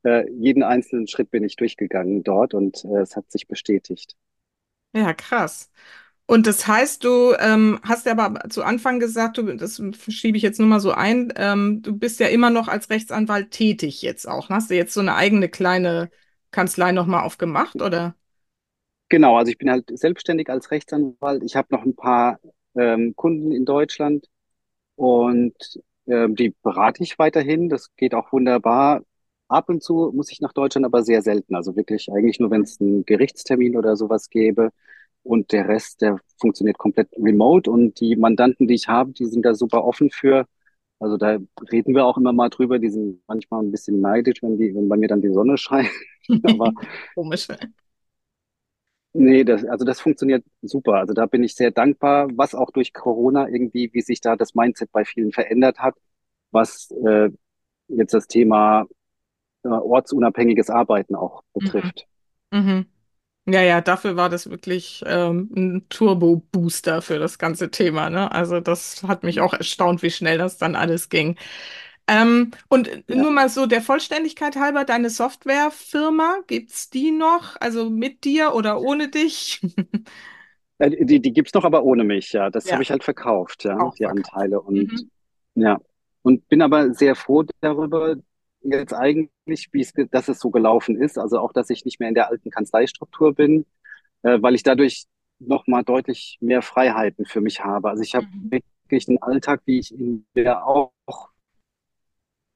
äh, jeden einzelnen Schritt bin ich durchgegangen dort und äh, es hat sich bestätigt. Ja, krass. Und das heißt, du ähm, hast ja aber zu Anfang gesagt, du, das schiebe ich jetzt nur mal so ein, ähm, du bist ja immer noch als Rechtsanwalt tätig jetzt auch. ne? Hast du jetzt so eine eigene kleine Kanzlei nochmal aufgemacht, oder? Genau, also ich bin halt selbstständig als Rechtsanwalt. Ich habe noch ein paar ähm, Kunden in Deutschland und ähm, die berate ich weiterhin. Das geht auch wunderbar. Ab und zu muss ich nach Deutschland, aber sehr selten. Also wirklich eigentlich nur, wenn es einen Gerichtstermin oder sowas gäbe. Und der Rest, der funktioniert komplett remote. Und die Mandanten, die ich habe, die sind da super offen für. Also da reden wir auch immer mal drüber. Die sind manchmal ein bisschen neidisch, wenn die, wenn bei mir dann die Sonne scheint. Aber Komisch. Nee, das, also das funktioniert super. Also da bin ich sehr dankbar, was auch durch Corona irgendwie, wie sich da das Mindset bei vielen verändert hat, was äh, jetzt das Thema äh, ortsunabhängiges Arbeiten auch Mhm. betrifft. Mhm. Ja, ja, dafür war das wirklich ähm, ein Turbo-Booster für das ganze Thema, ne? Also das hat mich auch erstaunt, wie schnell das dann alles ging. Ähm, und Ja. nur mal so der Vollständigkeit halber, deine Softwarefirma, gibt's die noch? Also mit dir oder ohne dich? Äh, Die, die gibt's noch, aber ohne mich, ja. Das habe Ja, ich halt verkauft, ja, auch die verkauft. Anteile. Und Mhm. ja. Und bin aber sehr froh darüber, jetzt eigentlich, wie es, dass es so gelaufen ist. Also auch, dass ich nicht mehr in der alten Kanzleistruktur bin, äh, weil ich dadurch nochmal deutlich mehr Freiheiten für mich habe. Also ich habe Mhm. wirklich einen Alltag, wie ich ihn mir auch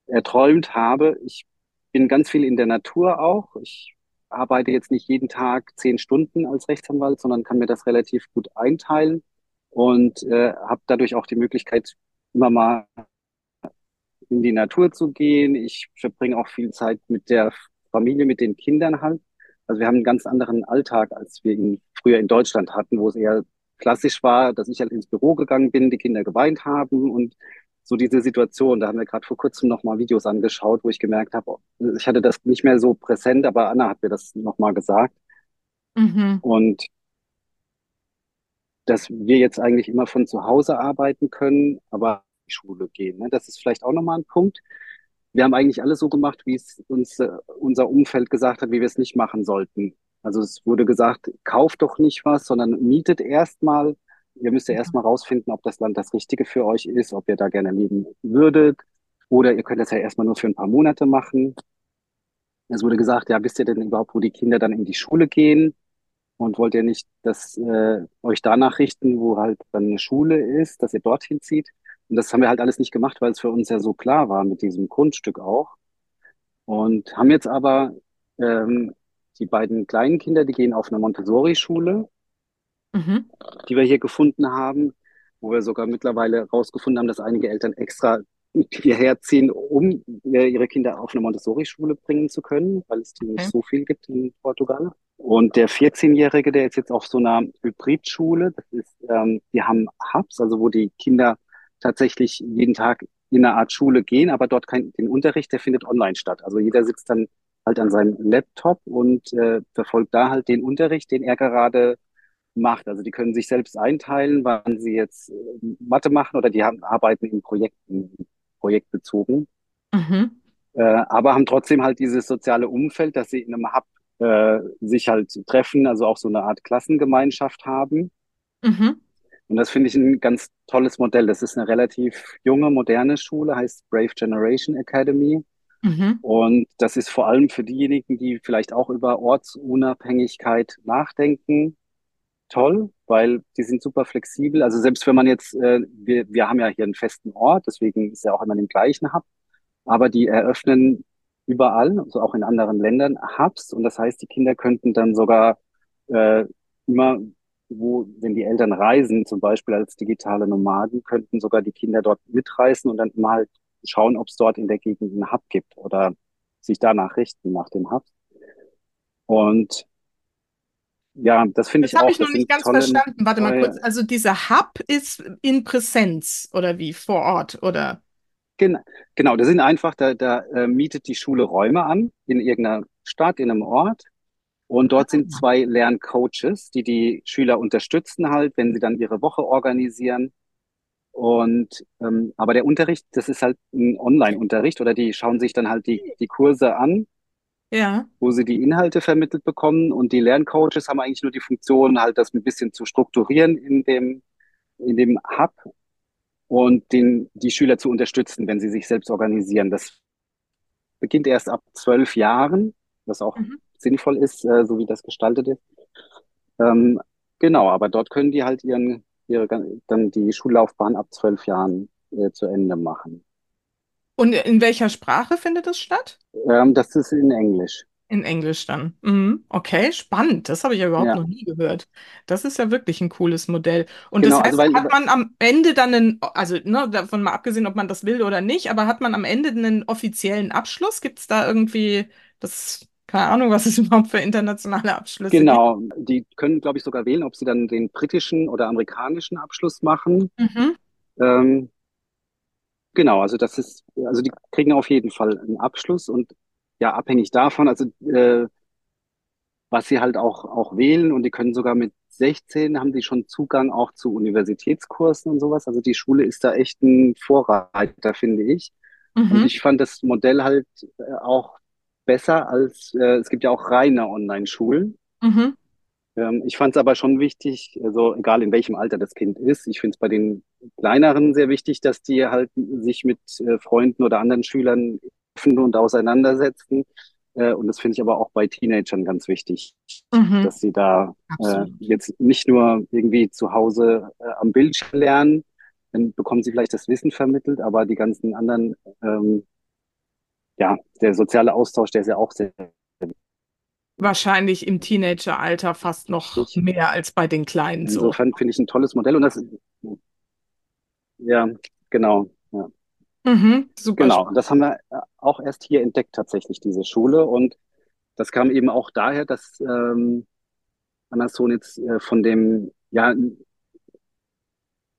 erträumt habe. Ich bin ganz viel in der Natur auch. Ich arbeite jetzt nicht jeden Tag zehn Stunden als Rechtsanwalt, sondern kann mir das relativ gut einteilen und äh, habe dadurch auch die Möglichkeit, immer mal in die Natur zu gehen. Ich verbringe auch viel Zeit mit der Familie, mit den Kindern halt. Also wir haben einen ganz anderen Alltag, als wir ihn früher in Deutschland hatten, wo es eher klassisch war, dass ich halt ins Büro gegangen bin, die Kinder geweint haben und so diese Situation. Da haben wir gerade vor kurzem nochmal Videos angeschaut, wo ich gemerkt habe, ich hatte das nicht mehr so präsent, aber Anna hat mir das nochmal gesagt. Mhm. Und dass wir jetzt eigentlich immer von zu Hause arbeiten können, aber in die Schule gehen. Ne? Das ist vielleicht auch nochmal ein Punkt. Wir haben eigentlich alles so gemacht, wie es uns äh, unser Umfeld gesagt hat, wie wir es nicht machen sollten. Also es wurde gesagt, kauft doch nicht was, sondern mietet erstmal. Ihr müsst ja erstmal rausfinden, ob das Land das Richtige für euch ist, ob ihr da gerne leben würdet. Oder ihr könnt das ja erstmal nur für ein paar Monate machen. Es wurde gesagt, ja, wisst ihr denn überhaupt, wo die Kinder dann in die Schule gehen? Und wollt ihr nicht, dass äh, euch danach richten, wo halt dann eine Schule ist, dass ihr dorthin zieht? Und das haben wir halt alles nicht gemacht, weil es für uns ja so klar war mit diesem Grundstück auch. Und haben jetzt aber ähm, die beiden kleinen Kinder, die gehen auf eine Montessori-Schule, Mhm. die wir hier gefunden haben, wo wir sogar mittlerweile rausgefunden haben, dass einige Eltern extra hierher ziehen, um äh, ihre Kinder auf eine Montessori-Schule bringen zu können, weil es die nicht Okay. so viel gibt in Portugal. Und der 14-Jährige, der ist jetzt auf so einer Hybridschule, das ist, ähm, die haben Hubs, also wo die Kinder tatsächlich jeden Tag in eine Art Schule gehen, aber dort kein, den Unterricht, der findet online statt. Also jeder sitzt dann halt an seinem Laptop und äh, verfolgt da halt den Unterricht, den er gerade macht. Also die können sich selbst einteilen, wann sie jetzt äh, Mathe machen oder die haben, arbeiten in Projekten, projektbezogen, Mhm. äh, aber haben trotzdem halt dieses soziale Umfeld, dass sie in einem Hub äh, sich halt treffen, also auch so eine Art Klassengemeinschaft haben. Mhm. Und das finde ich ein ganz tolles Modell. Das ist eine relativ junge, moderne Schule, heißt Brave Generation Academy. Mhm. Und das ist vor allem für diejenigen, die vielleicht auch über Ortsunabhängigkeit nachdenken, toll, weil die sind super flexibel. Also selbst wenn man jetzt, äh, wir, wir haben ja hier einen festen Ort, deswegen ist ja auch immer den gleichen Hub, aber die eröffnen überall, also auch in anderen Ländern, Hubs. Und das heißt, die Kinder könnten dann sogar äh, immer, wo, wenn die Eltern reisen, zum Beispiel als digitale Nomaden, könnten sogar die Kinder dort mitreisen und dann immer halt schauen, ob es dort in der Gegend einen Hub gibt oder sich danach richten nach dem Hub. Und ja, das finde Das ich habe auch, ich noch das nicht ganz tolle verstanden. Warte mal kurz. Also dieser Hub ist in Präsenz oder wie vor Ort oder? Gen genau, das sind einfach, da, da äh, mietet die Schule Räume an in irgendeiner Stadt, in einem Ort. Und dort sind zwei Lerncoaches, die die Schüler unterstützen halt, wenn sie dann ihre Woche organisieren. Und ähm, aber der Unterricht, das ist halt ein Online-Unterricht oder die schauen sich dann halt die, die Kurse an, Ja. wo sie die Inhalte vermittelt bekommen. Und die Lerncoaches haben eigentlich nur die Funktion, halt das ein bisschen zu strukturieren in dem, in dem Hub und den, die Schüler zu unterstützen, wenn sie sich selbst organisieren. Das beginnt erst ab zwölf Jahren, was auch Mhm. sinnvoll ist, äh, so wie das gestaltet ist. Ähm, genau, aber dort können die halt ihren, ihre, dann die Schullaufbahn ab zwölf Jahren äh, zu Ende machen. Und in welcher Sprache findet das statt? Ähm, das ist in Englisch. In Englisch dann. Mhm. Okay, spannend. Das habe ich ja überhaupt Ja, noch nie gehört. Das ist ja wirklich ein cooles Modell. Und das genau, also heißt, weil, hat man am Ende dann einen, also ne, davon mal abgesehen, ob man das will oder nicht, aber hat man am Ende einen offiziellen Abschluss? Gibt es da irgendwie das? Keine Ahnung, was es überhaupt für internationale Abschlüsse gibt. Genau, die können, glaube ich, sogar wählen, ob sie dann den britischen oder amerikanischen Abschluss machen. Mhm. Ähm, genau, also das ist, also die kriegen auf jeden Fall einen Abschluss und ja, abhängig davon, also äh, was sie halt auch, auch wählen und die können sogar mit 16 haben die schon Zugang auch zu Universitätskursen und sowas. Also die Schule ist da echt ein Vorreiter, finde ich. Und Mhm. ich fand das Modell halt äh, auch besser als, äh, es gibt ja auch reine Online-Schulen. Mhm. Ähm, ich fand es aber schon wichtig, also egal in welchem Alter das Kind ist, ich finde es bei den kleineren sehr wichtig, dass die halt sich mit äh, Freunden oder anderen Schülern treffen und auseinandersetzen. Äh, und das finde ich aber auch bei Teenagern ganz wichtig, Mhm. dass sie da äh, jetzt nicht nur irgendwie zu Hause äh, am Bildschirm lernen, dann bekommen sie vielleicht das Wissen vermittelt, aber die ganzen anderen, ähm, ja, der soziale Austausch, der ist ja auch sehr Wahrscheinlich im Teenageralter fast noch wichtig. mehr als bei den Kleinen so. Insofern finde ich ein tolles Modell und das, ja, genau, ja, Mhm. Super genau. Und das haben wir äh, auch erst hier entdeckt, tatsächlich, diese Schule. Und das kam eben auch daher, dass ähm, Annas Sohn jetzt äh, von dem, ja,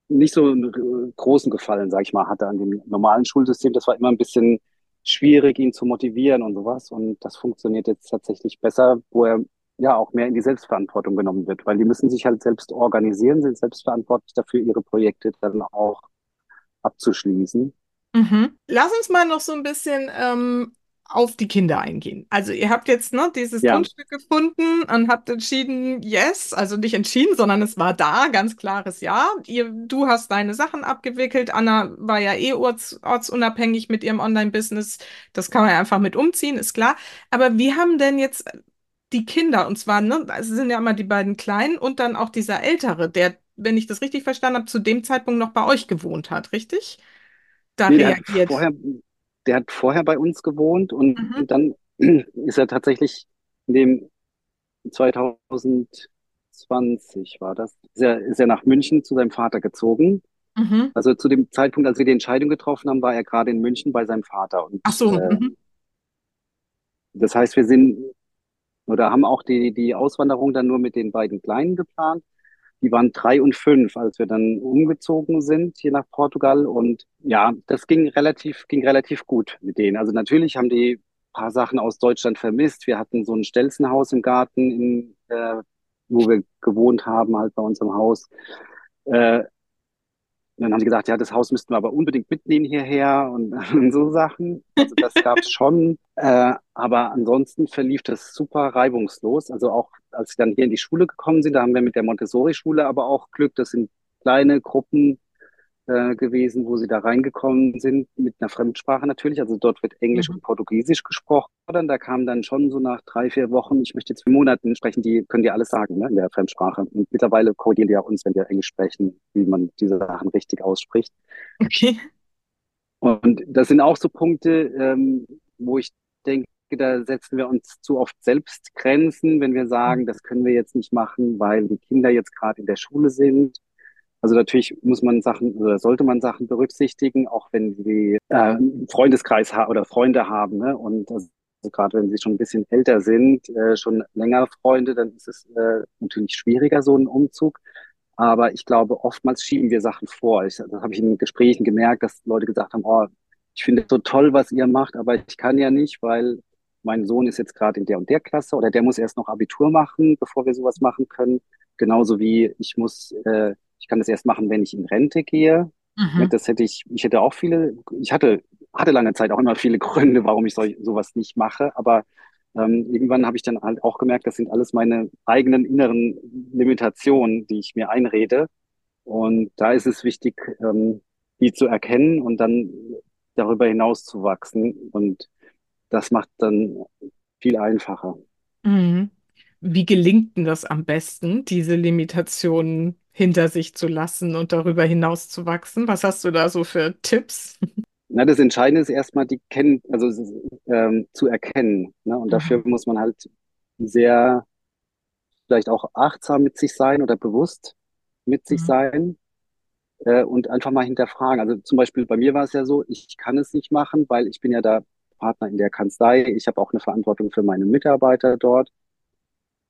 nicht so einen großen Gefallen, sag ich mal, hatte an dem normalen Schulsystem. Das war immer ein bisschen schwierig, ihn zu motivieren und sowas. Und das funktioniert jetzt tatsächlich besser, wo er ja auch mehr in die Selbstverantwortung genommen wird, weil die müssen sich halt selbst organisieren, sind selbstverantwortlich dafür, ihre Projekte dann auch abzuschließen. Mhm. Lass uns mal noch so ein bisschen ähm, auf die Kinder eingehen. Also ihr habt jetzt ne, dieses Ja, Grundstück gefunden und habt entschieden, yes, also nicht entschieden, sondern es war da, ganz klares Ja. Ihr, du hast deine Sachen abgewickelt. Anna war ja eh orts, ortsunabhängig mit ihrem Online-Business. Das kann man ja einfach mit umziehen, ist klar. Aber wie haben denn jetzt die Kinder, und zwar, ne, es sind ja immer die beiden Kleinen und dann auch dieser Ältere, der, wenn ich das richtig verstanden habe, zu dem Zeitpunkt noch bei euch gewohnt hat, richtig? Da nee, reagiert. vorher, der hat vorher bei uns gewohnt und Mhm. dann ist er tatsächlich in dem 2020 war das, ist er, ist er nach München zu seinem Vater gezogen. Mhm. Also zu dem Zeitpunkt, als wir die Entscheidung getroffen haben, war er gerade in München bei seinem Vater. Und Ach so. äh, Mhm. das heißt, wir sind oder haben auch die, die Auswanderung dann nur mit den beiden Kleinen geplant. Die waren drei und fünf, als wir dann umgezogen sind hier nach Portugal. Und ja, das ging relativ, ging relativ gut mit denen. Also natürlich haben die paar Sachen aus Deutschland vermisst. Wir hatten so ein Stelzenhaus im Garten, in, äh, wo wir gewohnt haben, halt bei uns im Haus. Äh, dann haben sie gesagt, ja, das Haus müssten wir aber unbedingt mitnehmen hierher und, und so Sachen. Also das gab es schon. Äh, aber ansonsten verlief das super reibungslos. Also auch als sie dann hier in die Schule gekommen sind, da haben wir mit der Montessori-Schule aber auch Glück. Das sind kleine Gruppen äh, gewesen, wo sie da reingekommen sind, mit einer Fremdsprache natürlich. Also dort wird Englisch Mhm. und Portugiesisch gesprochen. Dann, da kam dann schon so nach drei, vier Wochen, ich möchte jetzt vier Monaten sprechen, die können dir alles sagen, ne, in der Fremdsprache. Und mittlerweile korrigieren die auch uns, wenn wir Englisch sprechen, wie man diese Sachen richtig ausspricht. Okay. Und das sind auch so Punkte, ähm, wo ich denke, da setzen wir uns zu oft selbst Grenzen, wenn wir sagen, das können wir jetzt nicht machen, weil die Kinder jetzt gerade in der Schule sind. Also natürlich muss man Sachen oder sollte man Sachen berücksichtigen, auch wenn sie äh, einen Freundeskreis oder Freunde haben. Ne? Und also gerade wenn sie schon ein bisschen älter sind, äh, schon länger Freunde, dann ist es äh, natürlich schwieriger, so ein Umzug. Aber ich glaube, oftmals schieben wir Sachen vor. Ich, das habe ich in Gesprächen gemerkt, dass Leute gesagt haben, oh, ich finde es so toll, was ihr macht, aber ich kann ja nicht, weil mein Sohn ist jetzt gerade in der und der Klasse oder der muss erst noch Abitur machen, bevor wir sowas machen können. Genauso wie ich muss, äh, ich kann das erst machen, wenn ich in Rente gehe. Mhm. Das hätte ich, ich hätte auch viele, ich hatte, hatte lange Zeit auch immer viele Gründe, warum ich so, sowas nicht mache, aber ähm, irgendwann habe ich dann halt auch gemerkt, das sind alles meine eigenen inneren Limitationen, die ich mir einrede. Und da ist es wichtig, ähm, die zu erkennen und dann darüber hinaus zu wachsen. Und das macht dann viel einfacher. Mhm. Wie gelingt denn das am besten, diese Limitationen hinter sich zu lassen und darüber hinaus zu wachsen? Was hast du da so für Tipps? Na, das Entscheidende ist erstmal, die kennen, also ähm, zu erkennen. Ne? Und dafür Mhm. muss man halt sehr vielleicht auch achtsam mit sich sein oder bewusst mit sich Mhm. sein äh, und einfach mal hinterfragen. Also zum Beispiel bei mir war es ja so, ich kann es nicht machen, weil ich bin ja da Partner in der Kanzlei. Ich habe auch eine Verantwortung für meine Mitarbeiter dort.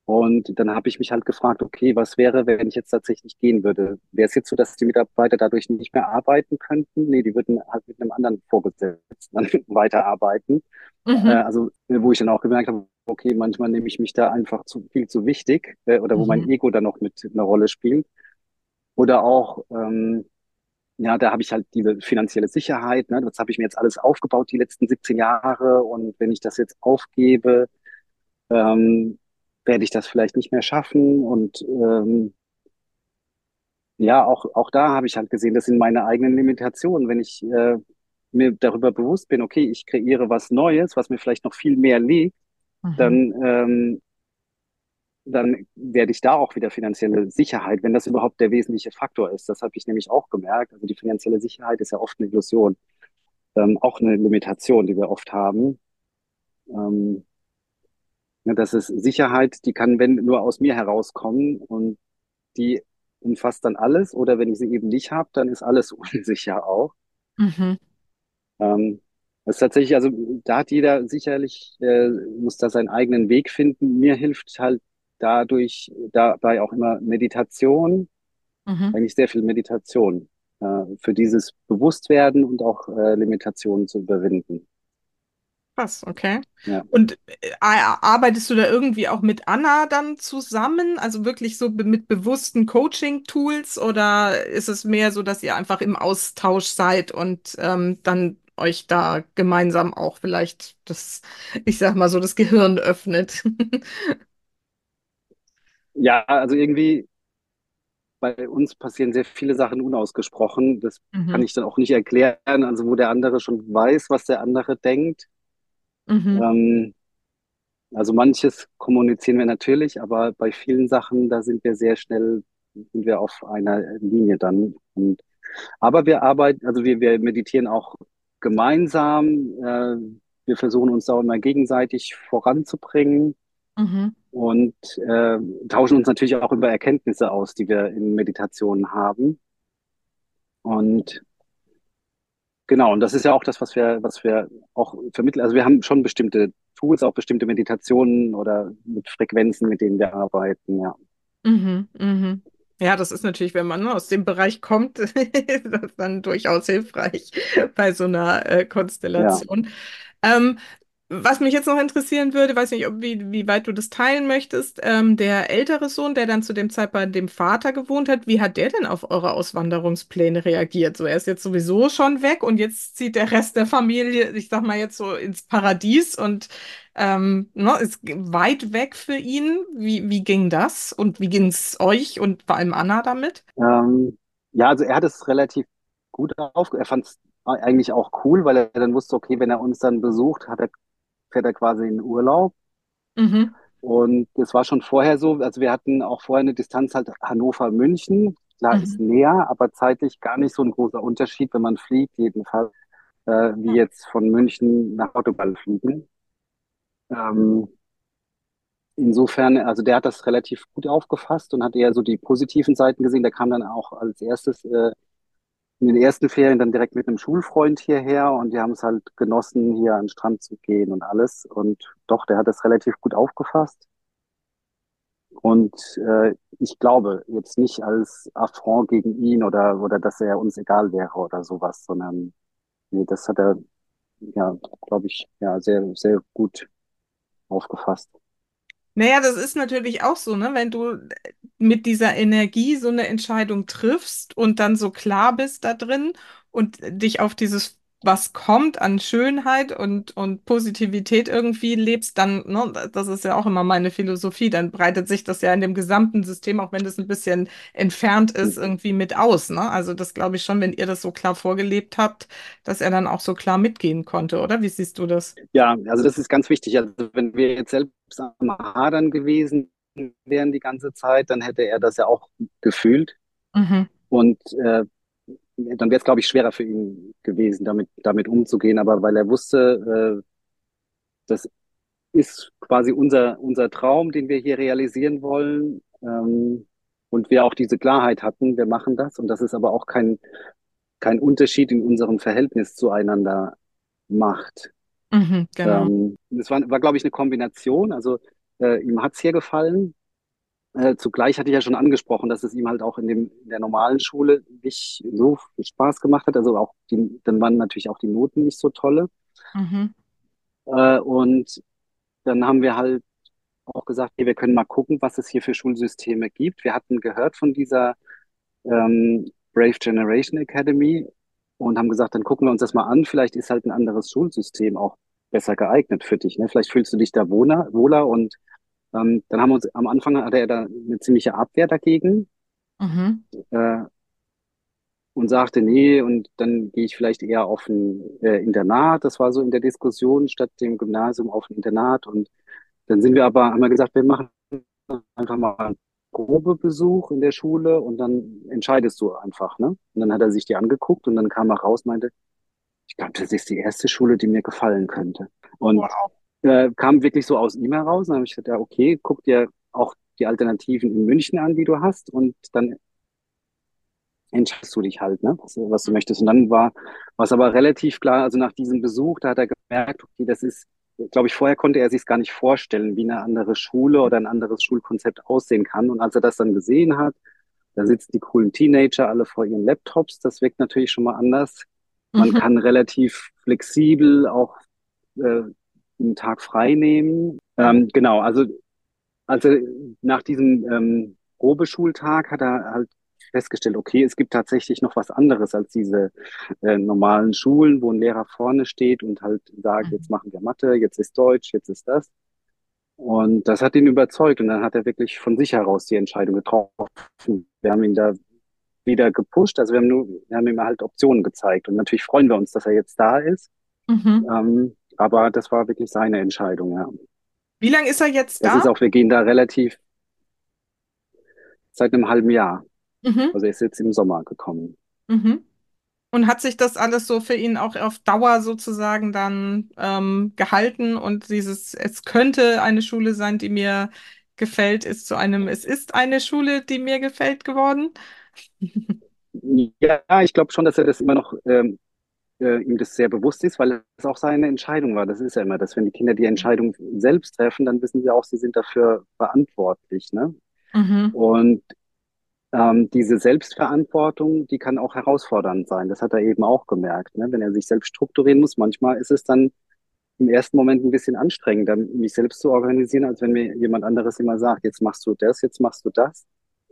Und dann habe ich mich halt gefragt, okay, was wäre, wenn ich jetzt tatsächlich gehen würde? Wäre es jetzt so, dass die Mitarbeiter dadurch nicht mehr arbeiten könnten? Nee, die würden halt mit einem anderen Vorgesetzten weiterarbeiten. Mhm. Äh, also, wo ich dann auch gemerkt habe, okay, manchmal nehme ich mich da einfach zu viel zu wichtig äh, oder wo mhm. mein Ego dann noch mit einer Rolle spielt. Oder auch, ähm, ja, da habe ich halt diese finanzielle Sicherheit. Ne? Das habe ich mir jetzt alles aufgebaut die letzten 17 Jahre. Und wenn ich das jetzt aufgebe, ähm, werde ich das vielleicht nicht mehr schaffen. Und ähm, ja, auch, auch da habe ich halt gesehen, das sind meine eigenen Limitationen. Wenn ich äh, mir darüber bewusst bin, okay, ich kreiere was Neues, was mir vielleicht noch viel mehr liegt, mhm. dann, ähm, dann werde ich da auch wieder finanzielle Sicherheit, wenn das überhaupt der wesentliche Faktor ist. Das habe ich nämlich auch gemerkt. Also die finanzielle Sicherheit ist ja oft eine Illusion, ähm, auch eine Limitation, die wir oft haben. Ähm, ja, das ist Sicherheit, die kann, wenn nur aus mir herauskommen und die umfasst dann alles. Oder wenn ich sie eben nicht habe, dann ist alles unsicher auch. Mhm. Ähm, das ist tatsächlich, also da hat jeder sicherlich, äh, muss da seinen eigenen Weg finden. Mir hilft halt dadurch dabei auch immer Meditation, mhm. eigentlich sehr viel Meditation äh, für dieses Bewusstwerden und auch äh, Limitationen zu überwinden. Krass, okay. Ja. Und äh, arbeitest du da irgendwie auch mit Anna dann zusammen? Also wirklich so mit bewussten Coaching-Tools oder ist es mehr so, dass ihr einfach im Austausch seid und ähm, dann euch da gemeinsam auch vielleicht das, ich sag mal so, das Gehirn öffnet? ja, also irgendwie bei uns passieren sehr viele Sachen unausgesprochen. Das mhm. kann ich dann auch nicht erklären, also wo der andere schon weiß, was der andere denkt. Mhm. Ähm, also manches kommunizieren wir natürlich, aber bei vielen Sachen, da sind wir sehr schnell, sind wir auf einer Linie dann. Und, aber wir arbeiten, also wir, wir meditieren auch gemeinsam. Äh, wir versuchen uns da immer gegenseitig voranzubringen mhm. und äh, tauschen uns natürlich auch über Erkenntnisse aus, die wir in Meditationen haben. Und Genau, und das ist ja auch das, was wir, was wir auch vermitteln. Also wir haben schon bestimmte Tools, auch bestimmte Meditationen oder mit Frequenzen, mit denen wir arbeiten, ja. Mhm, mhm. Ja, das ist natürlich, wenn man aus dem Bereich kommt, das dann durchaus hilfreich bei so einer äh, Konstellation. Ja. Ähm, was mich jetzt noch interessieren würde, weiß nicht, ob, wie, wie weit du das teilen möchtest, ähm, der ältere Sohn, der dann zu dem Zeit bei dem Vater gewohnt hat, wie hat der denn auf eure Auswanderungspläne reagiert? So, er ist jetzt sowieso schon weg und jetzt zieht der Rest der Familie, ich sag mal jetzt so ins Paradies und ähm, ne, ist weit weg für ihn. Wie, wie ging das und wie ging es euch und vor allem Anna damit? Ähm, ja, also er hat es relativ gut auf, er fand es eigentlich auch cool, weil er dann wusste, okay, wenn er uns dann besucht, hat er fährt er quasi in Urlaub. Mhm. Und das war schon vorher so, also wir hatten auch vorher eine Distanz halt Hannover-München. Klar, mhm. ist näher, aber zeitlich gar nicht so ein großer Unterschied, wenn man fliegt, jedenfalls, äh, wie jetzt von München nach Portugal fliegen. Ähm, insofern, also der hat das relativ gut aufgefasst und hat eher so die positiven Seiten gesehen. Der kam dann auch als erstes äh, in den ersten Ferien dann direkt mit einem Schulfreund hierher und die haben es halt genossen, hier an den Strand zu gehen und alles. Und doch, der hat das relativ gut aufgefasst. Und äh, ich glaube jetzt nicht als Affront gegen ihn oder, oder dass er uns egal wäre oder sowas, sondern nee, das hat er, ja, glaube ich, ja, sehr, sehr gut aufgefasst. Naja, das ist natürlich auch so, ne? Wenn du mit dieser Energie so eine Entscheidung triffst und dann so klar bist da drin und dich auf dieses was kommt an Schönheit und, und Positivität irgendwie lebst, dann, ne, das ist ja auch immer meine Philosophie, dann breitet sich das ja in dem gesamten System, auch wenn das ein bisschen entfernt ist, irgendwie mit aus. Ne? Also das glaube ich schon, wenn ihr das so klar vorgelebt habt, dass er dann auch so klar mitgehen konnte, oder? Wie siehst du das? Ja, also das ist ganz wichtig. Also wenn wir jetzt selbst am Hadern gewesen wären die ganze Zeit, dann hätte er das ja auch gefühlt. Mhm. Und äh, dann wäre es, glaube ich, schwerer für ihn gewesen, damit, damit umzugehen. Aber weil er wusste, äh, das ist quasi unser, unser Traum, den wir hier realisieren wollen. Ähm, und wir auch diese Klarheit hatten, wir machen das. Und das ist aber auch kein, kein Unterschied in unserem Verhältnis zueinander macht. Mhm, genau. Ähm, das war, war glaube ich, eine Kombination. Also äh, ihm hat's hier gefallen. Äh, zugleich hatte ich ja schon angesprochen, dass es ihm halt auch in dem, in der normalen Schule nicht so viel Spaß gemacht hat. Also auch die, dann waren natürlich auch die Noten nicht so tolle. Mhm. Äh, und dann haben wir halt auch gesagt, hey, wir können mal gucken, was es hier für Schulsysteme gibt. Wir hatten gehört von dieser ähm, Brave Generation Academy und haben gesagt, dann gucken wir uns das mal an. Vielleicht ist halt ein anderes Schulsystem auch besser geeignet für dich. Ne? Vielleicht fühlst du dich da wohler, wohler und ähm, dann haben wir uns am Anfang hatte er da eine ziemliche Abwehr dagegen Mhm. äh, und sagte, nee, und dann gehe ich vielleicht eher auf ein äh, Internat. Das war so in der Diskussion statt dem Gymnasium auf ein Internat. Und dann sind wir aber, haben wir gesagt, wir machen einfach mal einen Probebesuch in der Schule und dann entscheidest du einfach, ne? Und dann hat er sich die angeguckt und dann kam er raus, meinte, ich glaube, das ist die erste Schule, die mir gefallen könnte. Und Wow. Äh, kam wirklich so aus ihm heraus. Dann habe ich gesagt, ja, okay, guck dir auch die Alternativen in München an, die du hast und dann entscheidest du dich halt, ne, was, was du möchtest. Und dann war was aber relativ klar, also nach diesem Besuch, da hat er gemerkt, okay, das ist, glaube ich, vorher konnte er sich es gar nicht vorstellen, wie eine andere Schule oder ein anderes Schulkonzept aussehen kann. Und als er das dann gesehen hat, da sitzen die coolen Teenager alle vor ihren Laptops, das wirkt natürlich schon mal anders. Man Mhm. kann relativ flexibel auch äh, einen Tag frei nehmen. Ähm, genau, also also nach diesem ähm, Probeschultag hat er halt festgestellt, okay, es gibt tatsächlich noch was anderes als diese äh, normalen Schulen, wo ein Lehrer vorne steht und halt sagt, jetzt Mhm. machen wir Mathe, jetzt ist Deutsch, jetzt ist das. Und das hat ihn überzeugt und dann hat er wirklich von sich heraus die Entscheidung getroffen. Wir haben ihn da wieder gepusht, also wir haben nur, wir haben ihm halt Optionen gezeigt und natürlich freuen wir uns, dass er jetzt da ist. Mhm. Ähm, aber das war wirklich seine Entscheidung, ja. Wie lange ist er jetzt Es da? ist auch, wir gehen da relativ seit einem halben Jahr. Mhm. Also er ist jetzt im Sommer gekommen. Mhm. Und hat sich das alles so für ihn auch auf Dauer sozusagen dann ähm, gehalten und dieses, es könnte eine Schule sein, die mir gefällt, ist zu einem, es ist eine Schule, die mir gefällt geworden? Ja, ich glaube schon, dass er das immer noch ähm, äh, ihm das sehr bewusst ist, weil es auch seine Entscheidung war. Das ist ja immer das, wenn die Kinder die Entscheidung selbst treffen, dann wissen sie auch, sie sind dafür verantwortlich, ne? Mhm. Und ähm, diese Selbstverantwortung, die kann auch herausfordernd sein. Das hat er eben auch gemerkt, ne? Wenn er sich selbst strukturieren muss, manchmal ist es dann im ersten Moment ein bisschen anstrengender, mich selbst zu organisieren, als wenn mir jemand anderes immer sagt, jetzt machst du das, jetzt machst du das.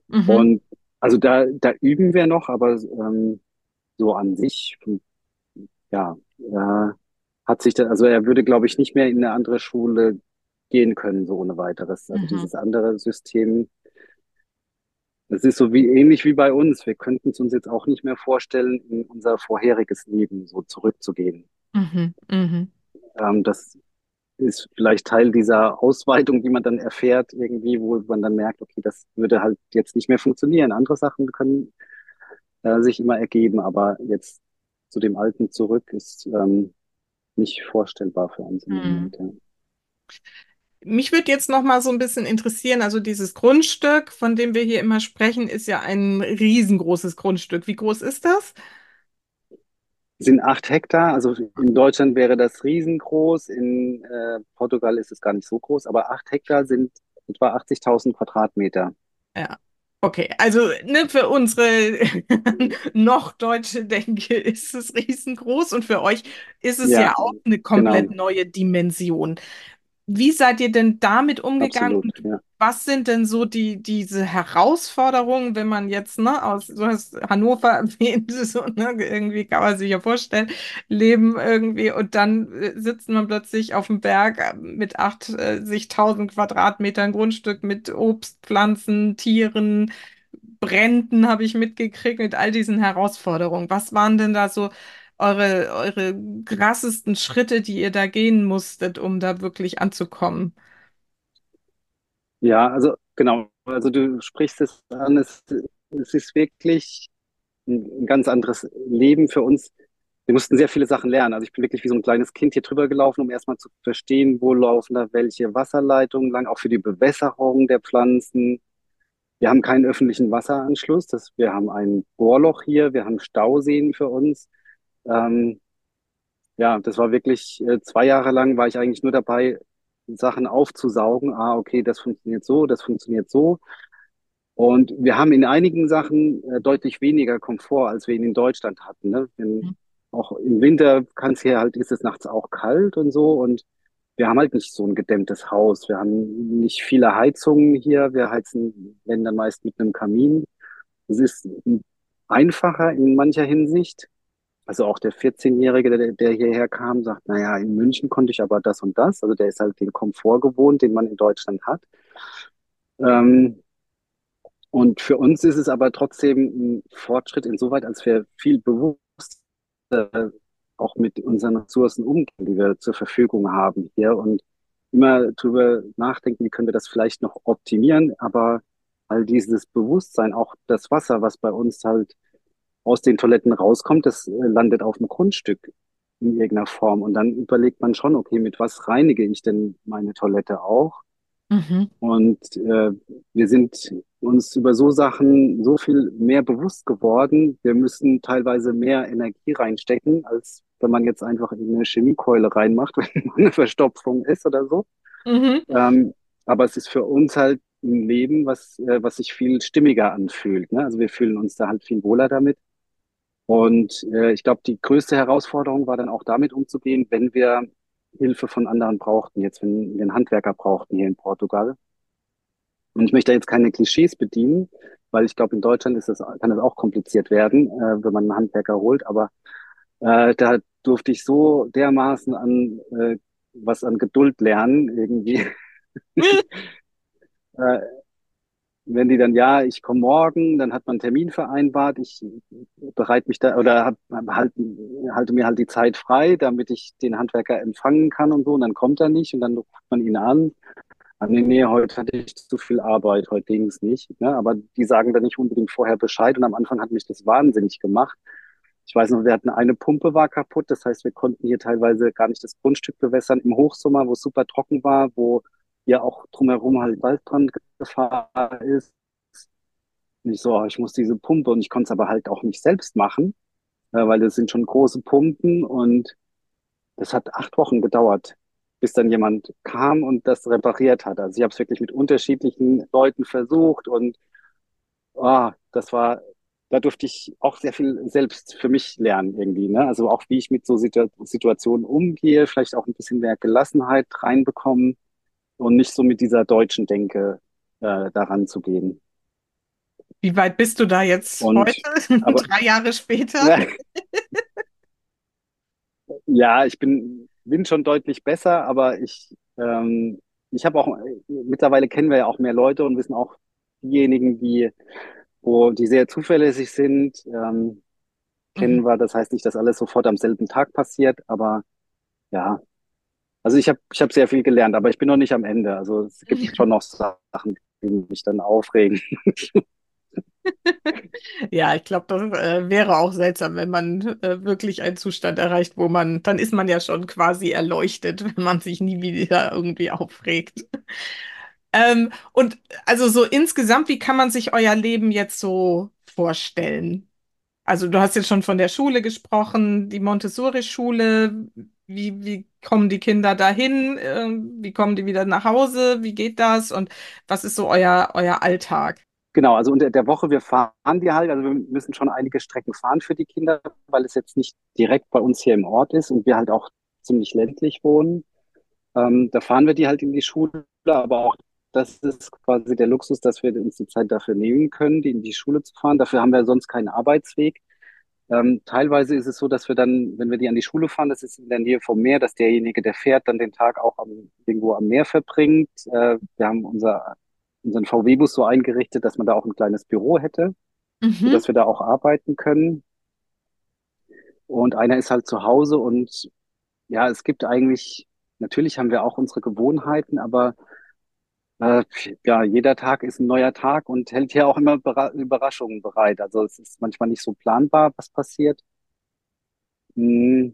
Mhm. Und also da, da üben wir noch, aber ähm, so an sich, ja, äh, hat sich da, also er würde, glaube ich, nicht mehr in eine andere Schule gehen können, so ohne weiteres. Also Mhm. dieses andere System, das ist so wie ähnlich wie bei uns. Wir könnten es uns jetzt auch nicht mehr vorstellen, in unser vorheriges Leben so zurückzugehen. Mhm. Mhm. Ähm, das ist vielleicht Teil dieser Ausweitung, die man dann erfährt, irgendwie, wo man dann merkt, okay, das würde halt jetzt nicht mehr funktionieren. Andere Sachen können äh, sich immer ergeben, aber jetzt zu dem Alten zurück ist ähm, nicht vorstellbar für uns im Mhm. Moment. Ja. Mich würde jetzt noch mal so ein bisschen interessieren, also dieses Grundstück, von dem wir hier immer sprechen, ist ja ein riesengroßes Grundstück. Wie groß ist das? Sind acht Hektar, also in Deutschland wäre das riesengroß, in äh, Portugal ist es gar nicht so groß, aber acht Hektar sind etwa 80.000 Quadratmeter. Ja. Okay, also ne, für unsere noch deutsche Denke ist es riesengroß und für euch ist es ja Ja, auch eine komplett genau, neue Dimension. Wie seid ihr denn damit umgegangen absolut, ja. was sind denn so die, diese Herausforderungen, wenn man jetzt, ne, aus, du hast Hannover erwähnt, so, ne, irgendwie kann man sich ja vorstellen, leben irgendwie und dann äh, sitzt man plötzlich auf dem Berg äh, mit 80.000 Quadratmetern Grundstück mit Obstpflanzen, Tieren, Bränden habe ich mitgekriegt mit all diesen Herausforderungen. Was waren denn da so eure, eure krassesten Schritte, die ihr da gehen musstet, um da wirklich anzukommen? Ja, also genau, also du sprichst es an, es, es ist wirklich ein, ganz anderes Leben für uns. Wir mussten sehr viele Sachen lernen. Also ich bin wirklich wie so ein kleines Kind hier drüber gelaufen, um erstmal zu verstehen, wo laufen da welche Wasserleitungen lang, auch für die Bewässerung der Pflanzen. Wir haben keinen öffentlichen Wasseranschluss. Das, wir haben ein Bohrloch hier, wir haben Stauseen für uns. Ähm, ja, das war wirklich äh, zwei Jahre lang war ich eigentlich nur dabei, Sachen aufzusaugen. Ah, okay, das funktioniert so, das funktioniert so. Und wir haben in einigen Sachen äh, deutlich weniger Komfort, als wir ihn in Deutschland hatten. Ne? In, auch im Winter kann es hier halt, ist es nachts auch kalt und so. Und wir haben halt nicht so ein gedämmtes Haus. Wir haben nicht viele Heizungen hier. Wir heizen, wenn dann meist mit einem Kamin. Es ist einfacher in mancher Hinsicht. Also auch der 14-Jährige, der, der hierher kam, sagt, naja, in München konnte ich aber das und das. Also der ist halt den Komfort gewohnt, den man in Deutschland hat. Ähm, und für uns ist es aber trotzdem ein Fortschritt insoweit, als wir viel bewusster auch mit unseren Ressourcen umgehen, die wir zur Verfügung haben hier und immer drüber nachdenken, wie können wir das vielleicht noch optimieren, aber all dieses Bewusstsein, auch das Wasser, was bei uns halt aus den Toiletten rauskommt, das äh, landet auf dem Grundstück in irgendeiner Form. Und dann überlegt man schon, okay, mit was reinige ich denn meine Toilette auch? Mhm. Und äh, wir sind uns über so Sachen so viel mehr bewusst geworden. Wir müssen teilweise mehr Energie reinstecken, als wenn man jetzt einfach in eine Chemiekeule reinmacht, wenn eine Verstopfung ist oder so. Mhm. Ähm, aber es ist für uns halt ein Leben, was, äh, was sich viel stimmiger anfühlt. Ne? Also wir fühlen uns da halt viel wohler damit. Und äh, ich glaube, die größte Herausforderung war dann auch damit umzugehen, wenn wir Hilfe von anderen brauchten, jetzt wenn wir einen Handwerker brauchten hier in Portugal. Und ich möchte jetzt keine Klischees bedienen, weil ich glaube, in Deutschland ist das, kann das auch kompliziert werden, äh, wenn man einen Handwerker holt. Aber äh, da durfte ich so dermaßen an äh, was an Geduld lernen, irgendwie. äh, wenn die dann, ja, ich komme morgen, dann hat man einen Termin vereinbart, ich bereite mich da oder hab, halt, halte mir halt die Zeit frei, damit ich den Handwerker empfangen kann und so, und dann kommt er nicht und dann ruft man ihn an. Ah, nee, nee, heute hatte ich zu viel Arbeit, heute ging es nicht. Ne? Aber die sagen dann nicht unbedingt vorher Bescheid und am Anfang hat mich das wahnsinnig gemacht. Ich weiß noch, wir hatten eine Pumpe war kaputt, das heißt, wir konnten hier teilweise gar nicht das Grundstück bewässern im Hochsommer, wo es super trocken war, wo ja auch drumherum halt Waldbrandgefahr ist. Und ich so, ich muss diese Pumpe und ich konnte es aber halt auch nicht selbst machen, äh, weil das sind schon große Pumpen und das hat acht Wochen gedauert, bis dann jemand kam und das repariert hat. Also ich habe es wirklich mit unterschiedlichen Leuten versucht und oh, das war, da durfte ich auch sehr viel selbst für mich lernen irgendwie. Ne? Also auch wie ich mit so Situ Situationen umgehe, vielleicht auch ein bisschen mehr Gelassenheit reinbekommen und nicht so mit dieser deutschen Denke äh, daran zu gehen. Wie weit bist du da jetzt Und, heute, aber, drei Jahre später? ja, ich bin, bin schon deutlich besser, aber ich, ähm, ich habe auch, mittlerweile kennen wir ja auch mehr Leute und wissen auch diejenigen, die, wo die sehr zuverlässig sind, ähm, kennen Mhm. wir. Das heißt nicht, dass alles sofort am selben Tag passiert, aber ja, also ich habe ich hab sehr viel gelernt, aber ich bin noch nicht am Ende. Also es gibt schon noch Sachen, die mich dann aufregen. Ja, ich glaube, das äh, wäre auch seltsam, wenn man äh, wirklich einen Zustand erreicht, wo man, dann ist man ja schon quasi erleuchtet, wenn man sich nie wieder irgendwie aufregt. Ähm, und also so insgesamt, wie kann man sich euer Leben jetzt so vorstellen? Also du hast jetzt schon von der Schule gesprochen, die Montessori-Schule. Wie, wie kommen die Kinder dahin? Ähm, wie kommen die wieder nach Hause? Wie geht das? Und was ist so euer, euer Alltag? Genau, also unter der Woche, wir fahren die halt, also wir müssen schon einige Strecken fahren für die Kinder, weil es jetzt nicht direkt bei uns hier im Ort ist und wir halt auch ziemlich ländlich wohnen. Ähm, da fahren wir die halt in die Schule, aber auch das ist quasi der Luxus, dass wir uns die Zeit dafür nehmen können, die in die Schule zu fahren. Dafür haben wir sonst keinen Arbeitsweg. Ähm, teilweise ist es so, dass wir dann, wenn wir die an die Schule fahren, das ist in der Nähe vom Meer, dass derjenige, der fährt, dann den Tag auch am, irgendwo am Meer verbringt. Äh, wir haben unser, unseren VW-Bus so eingerichtet, dass man da auch ein kleines Büro hätte, Mhm. sodass wir da auch arbeiten können. Und einer ist halt zu Hause und ja, es gibt eigentlich, natürlich haben wir auch unsere Gewohnheiten, aber äh, ja, jeder Tag ist ein neuer Tag und hält hier auch immer Überraschungen bereit. Also es ist manchmal nicht so planbar, was passiert. Hm,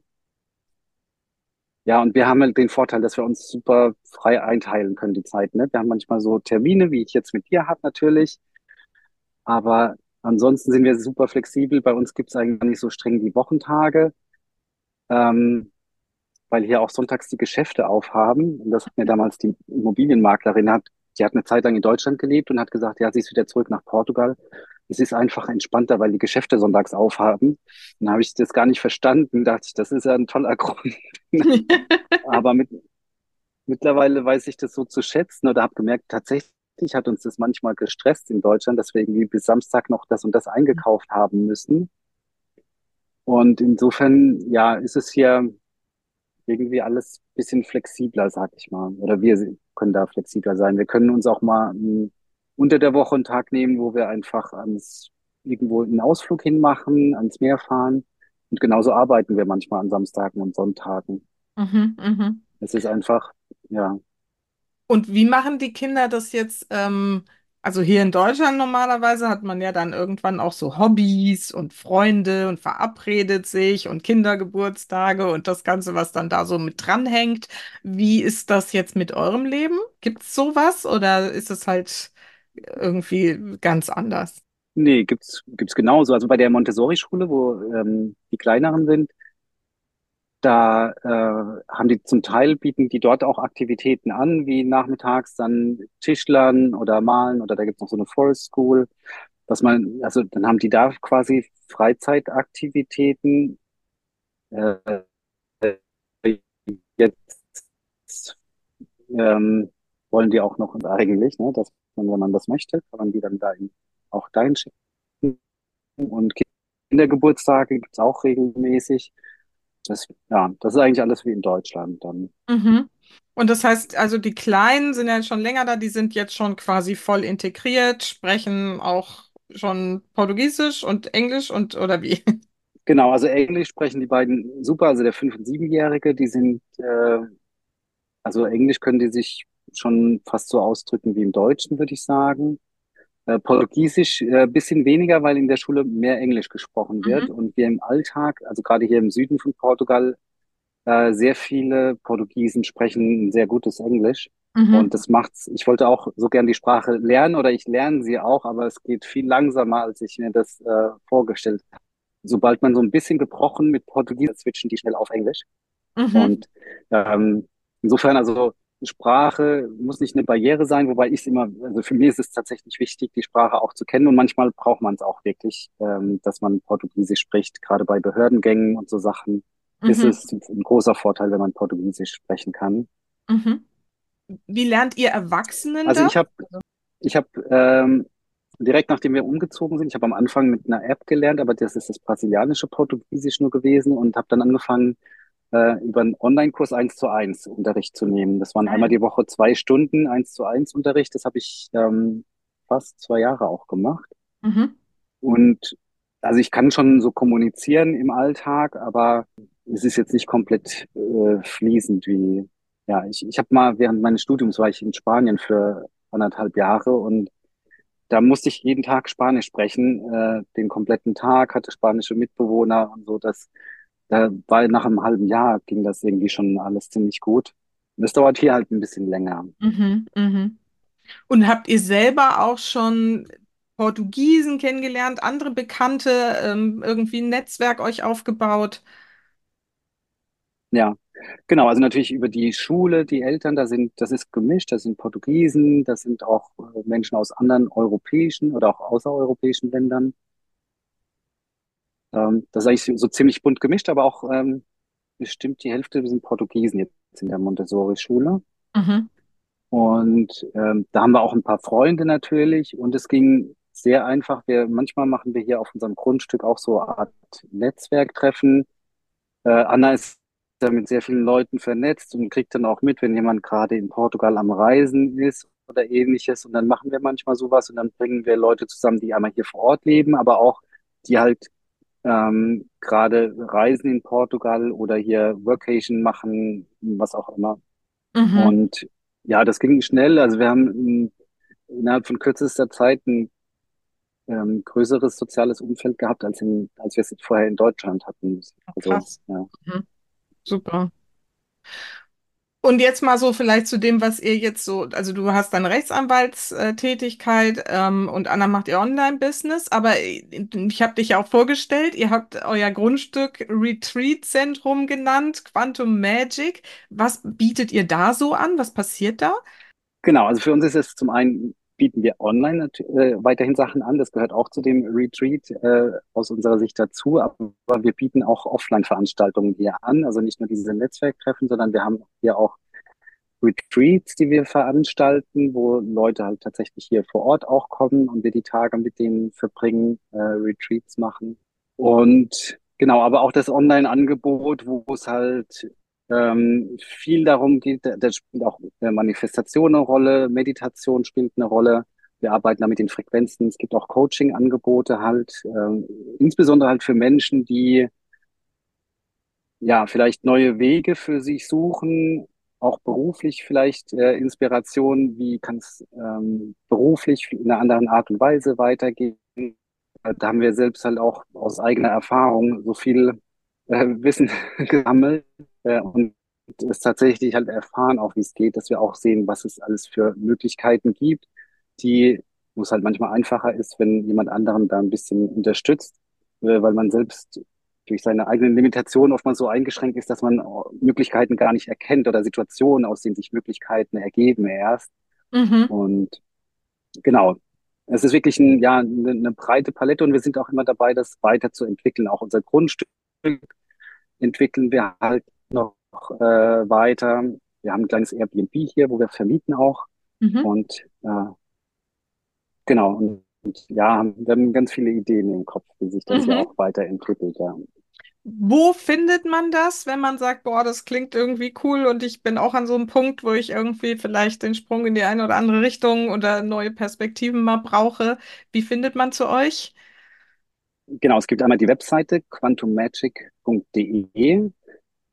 Ja, und wir haben halt den Vorteil, dass wir uns super frei einteilen können, die Zeit, ne? Wir haben manchmal so Termine, wie ich jetzt mit dir habe, natürlich. Aber ansonsten sind wir super flexibel. Bei uns gibt es eigentlich nicht so streng die Wochentage. Ähm, weil hier auch sonntags die Geschäfte aufhaben. Und das hat mir damals die Immobilienmaklerin hat, die hat eine Zeit lang in Deutschland gelebt und hat gesagt, ja, sie ist wieder zurück nach Portugal. Es ist einfach entspannter, weil die Geschäfte sonntags aufhaben. Dann habe ich das gar nicht verstanden, dachte ich, das ist ja ein toller Grund. Aber mit, mittlerweile weiß ich das so zu schätzen oder habe gemerkt, tatsächlich hat uns das manchmal gestresst in Deutschland, dass wir irgendwie bis Samstag noch das und das eingekauft haben müssen. Und insofern, ja, ist es hier irgendwie alles ein bisschen flexibler, sag ich mal. Oder wir können da flexibler sein. Wir können uns auch mal m, unter der Woche einen Tag nehmen, wo wir einfach ans, irgendwo einen Ausflug hinmachen, ans Meer fahren. Und genauso arbeiten wir manchmal an Samstagen und Sonntagen. Mhm, mhm. Es ist einfach, ja, Und wie machen die Kinder das jetzt? Ähm, also hier in Deutschland normalerweise hat man ja dann irgendwann auch so Hobbys und Freunde und verabredet sich und Kindergeburtstage und das Ganze, was dann da so mit dranhängt. Wie ist das jetzt mit eurem Leben? Gibt es sowas oder ist es halt irgendwie ganz anders? nee, gibt's, gibt's genauso. Also bei der Montessori-Schule, wo ähm, die kleineren sind, Da äh, haben die zum Teil bieten die dort auch Aktivitäten an, wie nachmittags dann Tischlern oder Malen oder da gibt's noch so eine Forest School, dass man, also dann haben die da quasi Freizeitaktivitäten. Äh, jetzt ähm, wollen die auch noch eigentlich, ne, dass man, wenn man das möchte, kann man die dann da auch dahin schicken. Und Kindergeburtstage gibt's auch regelmäßig. Das, ja, das ist eigentlich alles wie in Deutschland dann. Mhm. Und das heißt, also die Kleinen sind ja schon länger da, die sind jetzt schon quasi voll integriert, sprechen auch schon Portugiesisch und Englisch und oder wie? Genau, also Englisch sprechen die beiden super. Also der Fünf- und Siebenjährige, die sind, äh, also Englisch können die sich schon fast so ausdrücken wie im Deutschen, würde ich sagen. Äh, Portugiesisch äh, bisschen weniger, weil in der Schule mehr Englisch gesprochen wird Mhm. und wir im Alltag, also gerade hier im Süden von Portugal, äh, sehr viele Portugiesen sprechen ein sehr gutes Englisch. Mhm. Und das macht's, ich wollte auch so gern die Sprache lernen oder ich lerne sie auch, aber es geht viel langsamer, als ich mir das äh, vorgestellt habe. Sobald man so ein bisschen gebrochen mit Portugiesisch, switchen die schnell auf Englisch. Mhm. Und ähm, insofern, also Sprache muss nicht eine Barriere sein, wobei ich es immer, also für mich ist es tatsächlich wichtig, die Sprache auch zu kennen und manchmal braucht man es auch wirklich, ähm, dass man Portugiesisch spricht. Gerade bei Behördengängen und so Sachen ist Mhm. es ein großer Vorteil, wenn man Portugiesisch sprechen kann. Mhm. Wie lernt ihr Erwachsenen Also das? ich habe, ich habe ähm, direkt nachdem wir umgezogen sind, ich habe am Anfang mit einer App gelernt, aber das ist das brasilianische Portugiesisch nur gewesen und habe dann angefangen, äh, über einen Online-Kurs eins zu eins Unterricht zu nehmen. Das waren einmal die Woche zwei Stunden eins zu eins Unterricht. Das habe ich ähm, fast zwei Jahre auch gemacht. Mhm. Und also ich kann schon so kommunizieren im Alltag, aber es ist jetzt nicht komplett äh, fließend wie, ja, ich, ich habe mal während meines Studiums war ich in Spanien für anderthalb Jahre und da musste ich jeden Tag Spanisch sprechen, äh, den kompletten Tag, hatte spanische Mitbewohner und so. Das, da war nach einem halben Jahr ging das irgendwie schon alles ziemlich gut. Das dauert hier halt ein bisschen länger. Mhm. Mhm. Und habt ihr selber auch schon Portugiesen kennengelernt, andere Bekannte, ähm, irgendwie ein Netzwerk euch aufgebaut? Ja, genau. Also natürlich über die Schule, die Eltern, da sind, das ist gemischt. Das sind Portugiesen, das sind auch äh, Menschen aus anderen europäischen oder auch außereuropäischen Ländern. Ähm, das ist eigentlich so ziemlich bunt gemischt, aber auch ähm, bestimmt die Hälfte sind Portugiesen jetzt in der Montessori-Schule. Mhm. Und ähm, da haben wir auch ein paar Freunde natürlich. Und es ging sehr einfach. Wir, manchmal machen wir hier auf unserem Grundstück auch so eine Art Netzwerktreffen. Äh, Anna ist da mit sehr vielen Leuten vernetzt und kriegt dann auch mit, wenn jemand gerade in Portugal am Reisen ist oder ähnliches. Und dann machen wir manchmal sowas und dann bringen wir Leute zusammen, die einmal hier vor Ort leben, aber auch die halt ähm, gerade reisen in Portugal oder hier Workation machen, was auch immer. Mhm. Und ja, das ging schnell. Also wir haben in, innerhalb von kürzester Zeit ein ähm, größeres soziales Umfeld gehabt, als, in, als wir es vorher in Deutschland hatten. Also Krass. ja, Mhm. Super. Und jetzt mal so vielleicht zu dem, was ihr jetzt so, also du hast deine Rechtsanwaltstätigkeit ähm, und Anna macht ihr Online-Business, aber ich habe dich ja auch vorgestellt, ihr habt euer Grundstück Retreat-Zentrum genannt, Quantum Magic. Was bietet ihr da so an? Was passiert da? Genau, also für uns ist es zum einen, bieten wir online äh, weiterhin Sachen an. Das gehört auch zu dem Retreat äh, aus unserer Sicht dazu. Aber wir bieten auch Offline-Veranstaltungen hier an. Also nicht nur diese Netzwerktreffen, sondern wir haben hier auch Retreats, die wir veranstalten, wo Leute halt tatsächlich hier vor Ort auch kommen und wir die Tage mit denen verbringen, äh, Retreats machen. Und genau, aber auch das Online-Angebot, wo es halt ähm, viel darum geht, da spielt auch Manifestation eine Rolle, Meditation spielt eine Rolle. Wir arbeiten da mit den Frequenzen. Es gibt auch Coaching-Angebote halt, ähm, insbesondere halt für Menschen, die ja vielleicht neue Wege für sich suchen, auch beruflich vielleicht äh, Inspiration, wie kann es ähm, beruflich in einer anderen Art und Weise weitergehen. Da haben wir selbst halt auch aus eigener Erfahrung so viel äh, Wissen gesammelt äh, und es tatsächlich halt erfahren, auch wie es geht, dass wir auch sehen, was es alles für Möglichkeiten gibt, die, wo es halt manchmal einfacher ist, wenn jemand anderen da ein bisschen unterstützt, äh, weil man selbst durch seine eigenen Limitationen oftmals so eingeschränkt ist, dass man Möglichkeiten gar nicht erkennt oder Situationen, aus denen sich Möglichkeiten ergeben erst. Mhm. Und genau, es ist wirklich ein, ja, eine, eine breite Palette und wir sind auch immer dabei, das weiterzuentwickeln. Auch unser Grundstück entwickeln wir halt noch äh, weiter. Wir haben ein kleines Airbnb hier, wo wir vermieten auch. Mhm. Und äh, genau, und, und ja, wir haben ganz viele Ideen im Kopf, wie sich das Mhm. ja auch weiterentwickelt. Ja. Wo findet man das, wenn man sagt, boah, das klingt irgendwie cool und ich bin auch an so einem Punkt, wo ich irgendwie vielleicht den Sprung in die eine oder andere Richtung oder neue Perspektiven mal brauche? Wie findet man zu euch? Genau, es gibt einmal die Webseite quantummagic.de.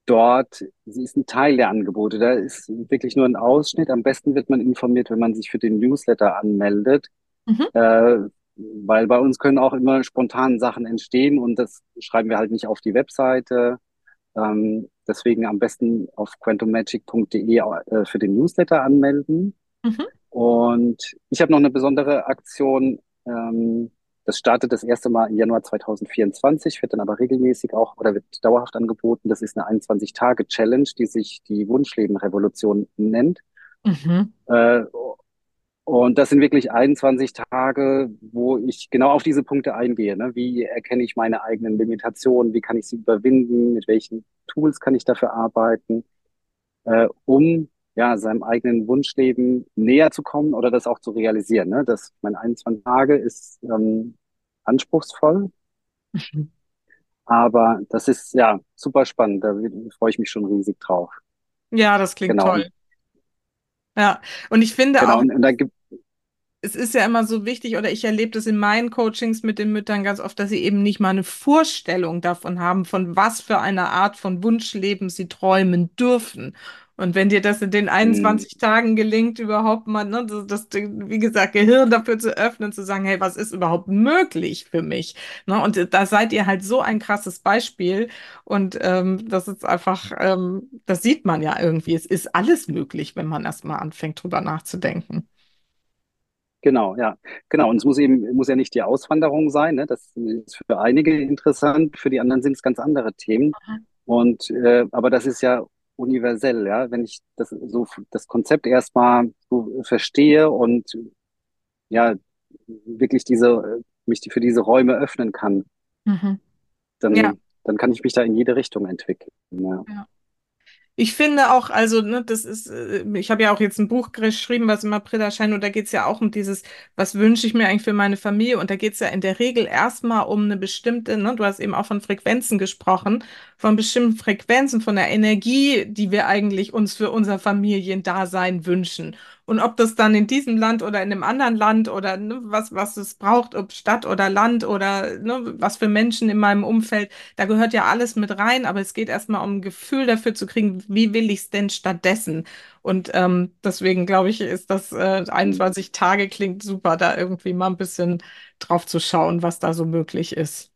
Dort sie ist ein Teil der Angebote. Da ist wirklich nur ein Ausschnitt. Am besten wird man informiert, wenn man sich für den Newsletter anmeldet. Mhm. Äh, weil bei uns können auch immer spontan Sachen entstehen und das schreiben wir halt nicht auf die Webseite. Ähm, deswegen am besten auf quantummagic.de äh, für den Newsletter anmelden. Mhm. Und ich habe noch eine besondere Aktion. Ähm, das startet das erste Mal im Januar 2024, wird dann aber regelmäßig auch oder wird dauerhaft angeboten. Das ist eine 21-Tage-Challenge, die sich die Wunschleben-Revolution nennt. Mhm. Äh, und das sind wirklich 21 Tage, wo ich genau auf diese Punkte eingehe. Ne? Wie erkenne ich meine eigenen Limitationen? Wie kann ich sie überwinden? Mit welchen Tools kann ich dafür arbeiten? Äh, um ja, seinem eigenen Wunschleben näher zu kommen oder das auch zu realisieren. Ne? Das, meine 21 Tage ist ähm, anspruchsvoll, Mhm. aber das ist ja super spannend. Da freue ich mich schon riesig drauf. Ja, das klingt Genau. toll. Ja, und ich finde genau. auch, Und, und da gibt es ist ja immer so wichtig, oder ich erlebe das in meinen Coachings mit den Müttern ganz oft, dass sie eben nicht mal eine Vorstellung davon haben, von was für einer Art von Wunschleben sie träumen dürfen. Und wenn dir das in den mh, 21 Tagen gelingt, überhaupt mal, ne, das, das, wie gesagt, Gehirn dafür zu öffnen, zu sagen, hey, was ist überhaupt möglich für mich? Ne, und da seid ihr halt so ein krasses Beispiel. Und ähm, das ist einfach, ähm, das sieht man ja irgendwie. Es ist alles möglich, wenn man erstmal anfängt, drüber nachzudenken. genau, ja, genau. Und es muss eben, muss ja nicht die Auswanderung sein. Ne? Das ist für einige interessant, für die anderen sind es ganz andere Themen. Und äh, aber das ist ja universell, ja. Wenn ich das so das Konzept erstmal so verstehe und ja wirklich diese mich für diese Räume öffnen kann, Mhm. Ja. dann dann kann ich mich da in jede Richtung entwickeln. Ja. Ja. Ich finde auch, also, ne, das ist, äh, ich habe ja auch jetzt ein Buch geschrieben, was im April erscheint, und da geht es ja auch um dieses, was wünsche ich mir eigentlich für meine Familie? Und da geht es ja in der Regel erstmal um eine bestimmte, ne, du hast eben auch von Frequenzen gesprochen, von bestimmten Frequenzen, von der Energie, die wir eigentlich uns für unser Familiendasein wünschen. Und ob das dann in diesem Land oder in einem anderen Land oder ne, was, was es braucht, ob Stadt oder Land oder ne, was für Menschen in meinem Umfeld. Da gehört ja alles mit rein, aber es geht erstmal um ein Gefühl dafür zu kriegen, wie will ich es denn stattdessen? Und ähm, deswegen glaube ich, ist das äh, 21 Tage klingt super, da irgendwie mal ein bisschen drauf zu schauen, was da so möglich ist.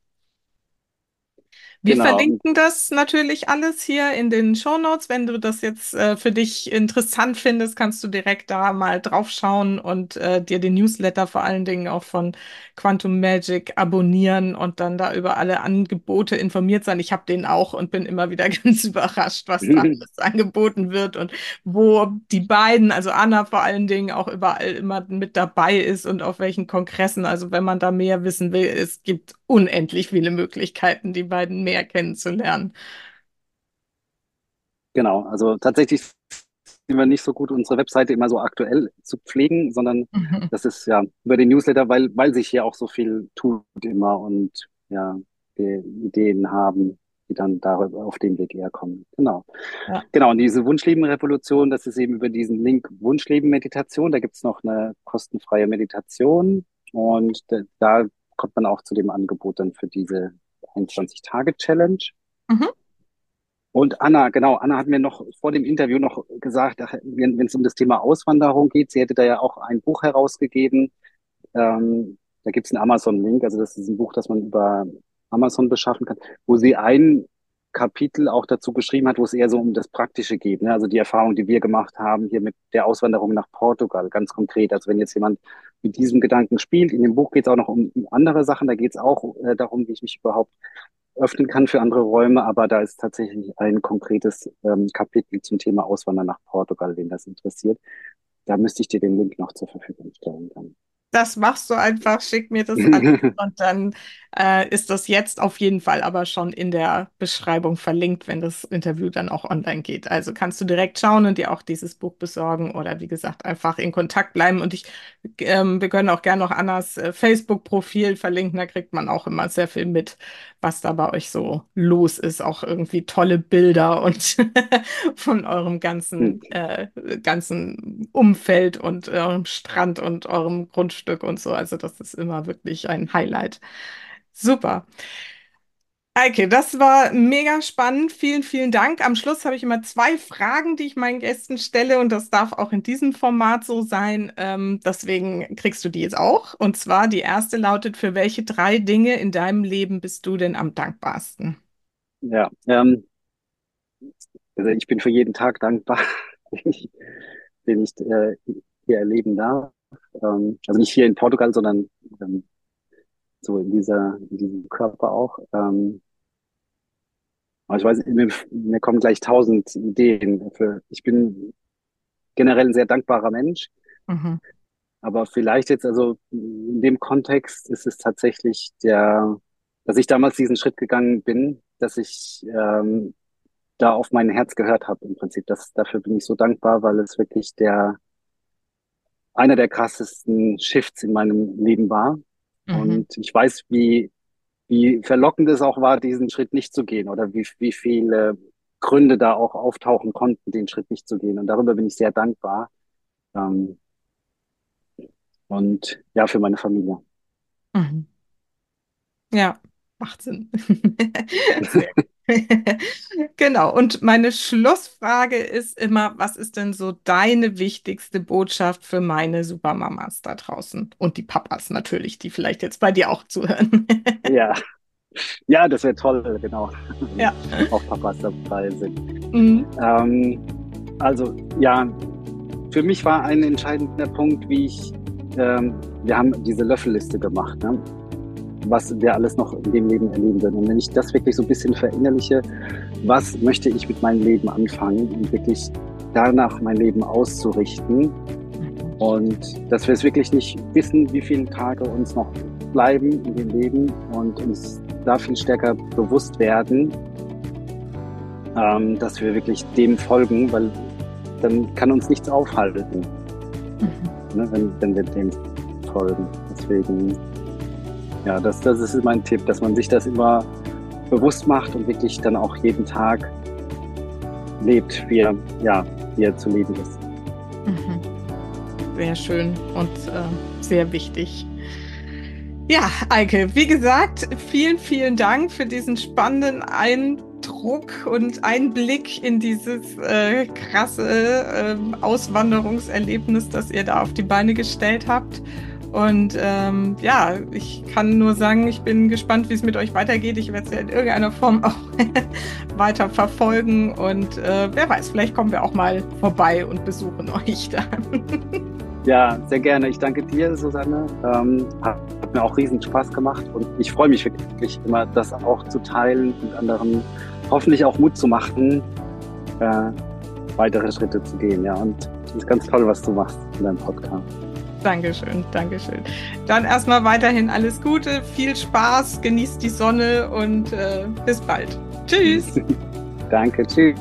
Wir genau. verlinken das natürlich alles hier in den Show Notes. Wenn du das jetzt äh, für dich interessant findest, kannst du direkt da mal draufschauen und äh, dir den Newsletter vor allen Dingen auch von Quantum Magic abonnieren und dann da über alle Angebote informiert sein. Ich habe den auch und bin immer wieder ganz überrascht, was da alles angeboten wird und wo die beiden, also Anna vor allen Dingen, auch überall immer mit dabei ist und auf welchen Kongressen. Also wenn man da mehr wissen will, es gibt unendlich viele Möglichkeiten, die beiden mehr kennenzulernen. Genau, also tatsächlich sind wir nicht so gut, unsere Webseite immer so aktuell zu pflegen, sondern mhm. das ist ja über den Newsletter, weil, weil sich hier auch so viel tut immer und ja, wir Ideen haben, die dann darüber auf den Weg eher kommen. Genau. Ja. Genau, und diese Wunschleben-Revolution, das ist eben über diesen Link Wunschleben-Meditation. Da gibt's noch eine kostenfreie Meditation und da, da kommt man auch zu dem Angebot dann für diese 21-Tage-Challenge. Mhm. Und Anna, genau, Anna hat mir noch vor dem Interview noch gesagt, wenn es um das Thema Auswanderung geht, sie hätte da ja auch ein Buch herausgegeben. Ähm, da gibt es einen Amazon-Link, also das ist ein Buch, das man über Amazon beschaffen kann, wo sie ein Kapitel auch dazu geschrieben hat, wo es eher so um das Praktische geht. Ne? Also die Erfahrung, die wir gemacht haben hier mit der Auswanderung nach Portugal, ganz konkret. Also wenn jetzt jemand mit diesem Gedanken spielt, in dem Buch geht es auch noch um andere Sachen, da geht es auch äh, darum, wie ich mich überhaupt öffnen kann für andere Räume, aber da ist tatsächlich ein konkretes ähm, Kapitel zum Thema Auswandern nach Portugal, wen das interessiert. Da müsste ich dir den Link noch zur Verfügung stellen. Dann das machst du einfach, schick mir das an und dann äh, ist das jetzt auf jeden Fall aber schon in der Beschreibung verlinkt, wenn das Interview dann auch online geht. Also kannst du direkt schauen und dir auch dieses Buch besorgen oder wie gesagt einfach in Kontakt bleiben. Und ich, ähm, wir können auch gerne noch Annas äh, Facebook-Profil verlinken, da kriegt man auch immer sehr viel mit, was da bei euch so los ist. Auch irgendwie tolle Bilder und von eurem ganzen, hm. äh, ganzen Umfeld und eurem Strand und eurem Grundstück und so. Also das ist immer wirklich ein Highlight. Super. Eike, das war mega spannend. Vielen, vielen Dank. Am Schluss habe ich immer zwei Fragen, die ich meinen Gästen stelle und das darf auch in diesem Format so sein. Ähm, deswegen kriegst du die jetzt auch. Und zwar die erste lautet, für welche drei Dinge in deinem Leben bist du denn am dankbarsten? Ja, ähm, also ich bin für jeden Tag dankbar, den ich, den ich äh, hier erleben darf. Ähm, also nicht hier in Portugal, sondern ähm, so in dieser, in diesem Körper auch. Ähm, aber ich weiß, mir, mir kommen gleich tausend Ideen dafür. Ich bin generell ein sehr dankbarer Mensch. Mhm. Aber vielleicht jetzt, also in dem Kontext ist es tatsächlich der, dass ich damals diesen Schritt gegangen bin, dass ich ähm, da auf mein Herz gehört habe im Prinzip. Das, dafür bin ich so dankbar, weil es wirklich der einer der krassesten Shifts in meinem Leben war. Mhm. Und ich weiß, wie, wie verlockend es auch war, diesen Schritt nicht zu gehen oder wie, wie viele Gründe da auch auftauchen konnten, den Schritt nicht zu gehen. Und darüber bin ich sehr dankbar. Ähm, und ja, für meine Familie. Mhm. Ja, macht Sinn. genau. Und meine Schlussfrage ist immer, was ist denn so deine wichtigste Botschaft für meine Supermamas da draußen? Und die Papas natürlich, die vielleicht jetzt bei dir auch zuhören. ja. Ja, das wäre toll, genau. Ja. Auch Papas dabei sind. Mhm. Ähm, also, ja, für mich war ein entscheidender Punkt, wie ich, ähm, wir haben diese Löffelliste gemacht. Ne? Was wir alles noch in dem Leben erleben werden. Und wenn ich das wirklich so ein bisschen verinnerliche, was möchte ich mit meinem Leben anfangen und wirklich danach mein Leben auszurichten und dass wir es wirklich nicht wissen, wie viele Tage uns noch bleiben in dem Leben und uns da viel stärker bewusst werden, ähm, dass wir wirklich dem folgen, weil dann kann uns nichts aufhalten, mhm. ne, wenn, wenn wir dem folgen. Deswegen ja, das, das ist mein Tipp, dass man sich das immer bewusst macht und wirklich dann auch jeden Tag lebt, wie er, ja, wie er zu leben ist. Mhm. Sehr schön und äh, sehr wichtig. Ja, Eike, wie gesagt, vielen, vielen Dank für diesen spannenden Eindruck und Einblick in dieses äh, krasse äh, Auswanderungserlebnis, das ihr da auf die Beine gestellt habt. Und ähm, ja, ich kann nur sagen, ich bin gespannt, wie es mit euch weitergeht. Ich werde es ja in irgendeiner Form auch weiter verfolgen. Und äh, wer weiß, vielleicht kommen wir auch mal vorbei und besuchen euch dann. Ja, sehr gerne. Ich danke dir, Susanne. Ähm, hat, mir auch riesen Spaß gemacht und ich freue mich wirklich immer, das auch zu teilen und anderen hoffentlich auch Mut zu machen, äh, weitere Schritte zu gehen. Ja, und es ist ganz toll, was du machst in deinem Podcast. Dankeschön, Dankeschön. Dann erstmal weiterhin alles Gute, viel Spaß, genießt die Sonne und äh, bis bald. Tschüss. Danke, tschüss.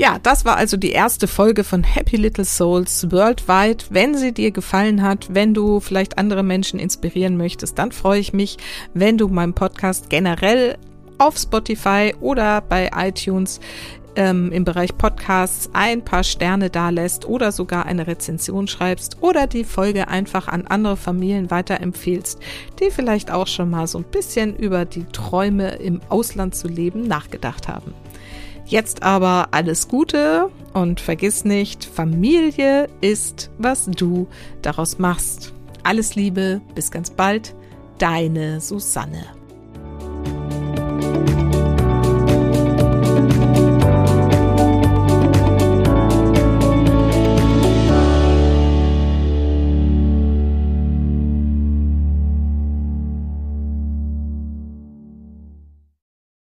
Ja, das war also die erste Folge von Happy Little Souls Worldwide. Wenn sie dir gefallen hat, wenn du vielleicht andere Menschen inspirieren möchtest, dann freue ich mich, wenn du meinem Podcast generell auf Spotify oder bei iTunes ähm, im Bereich Podcasts ein paar Sterne dalässt oder sogar eine Rezension schreibst oder die Folge einfach an andere Familien weiterempfehlst, die vielleicht auch schon mal so ein bisschen über die Träume im Ausland zu leben nachgedacht haben. Jetzt aber alles Gute und vergiss nicht, Familie ist, was du daraus machst. Alles Liebe, bis ganz bald, deine Susanne.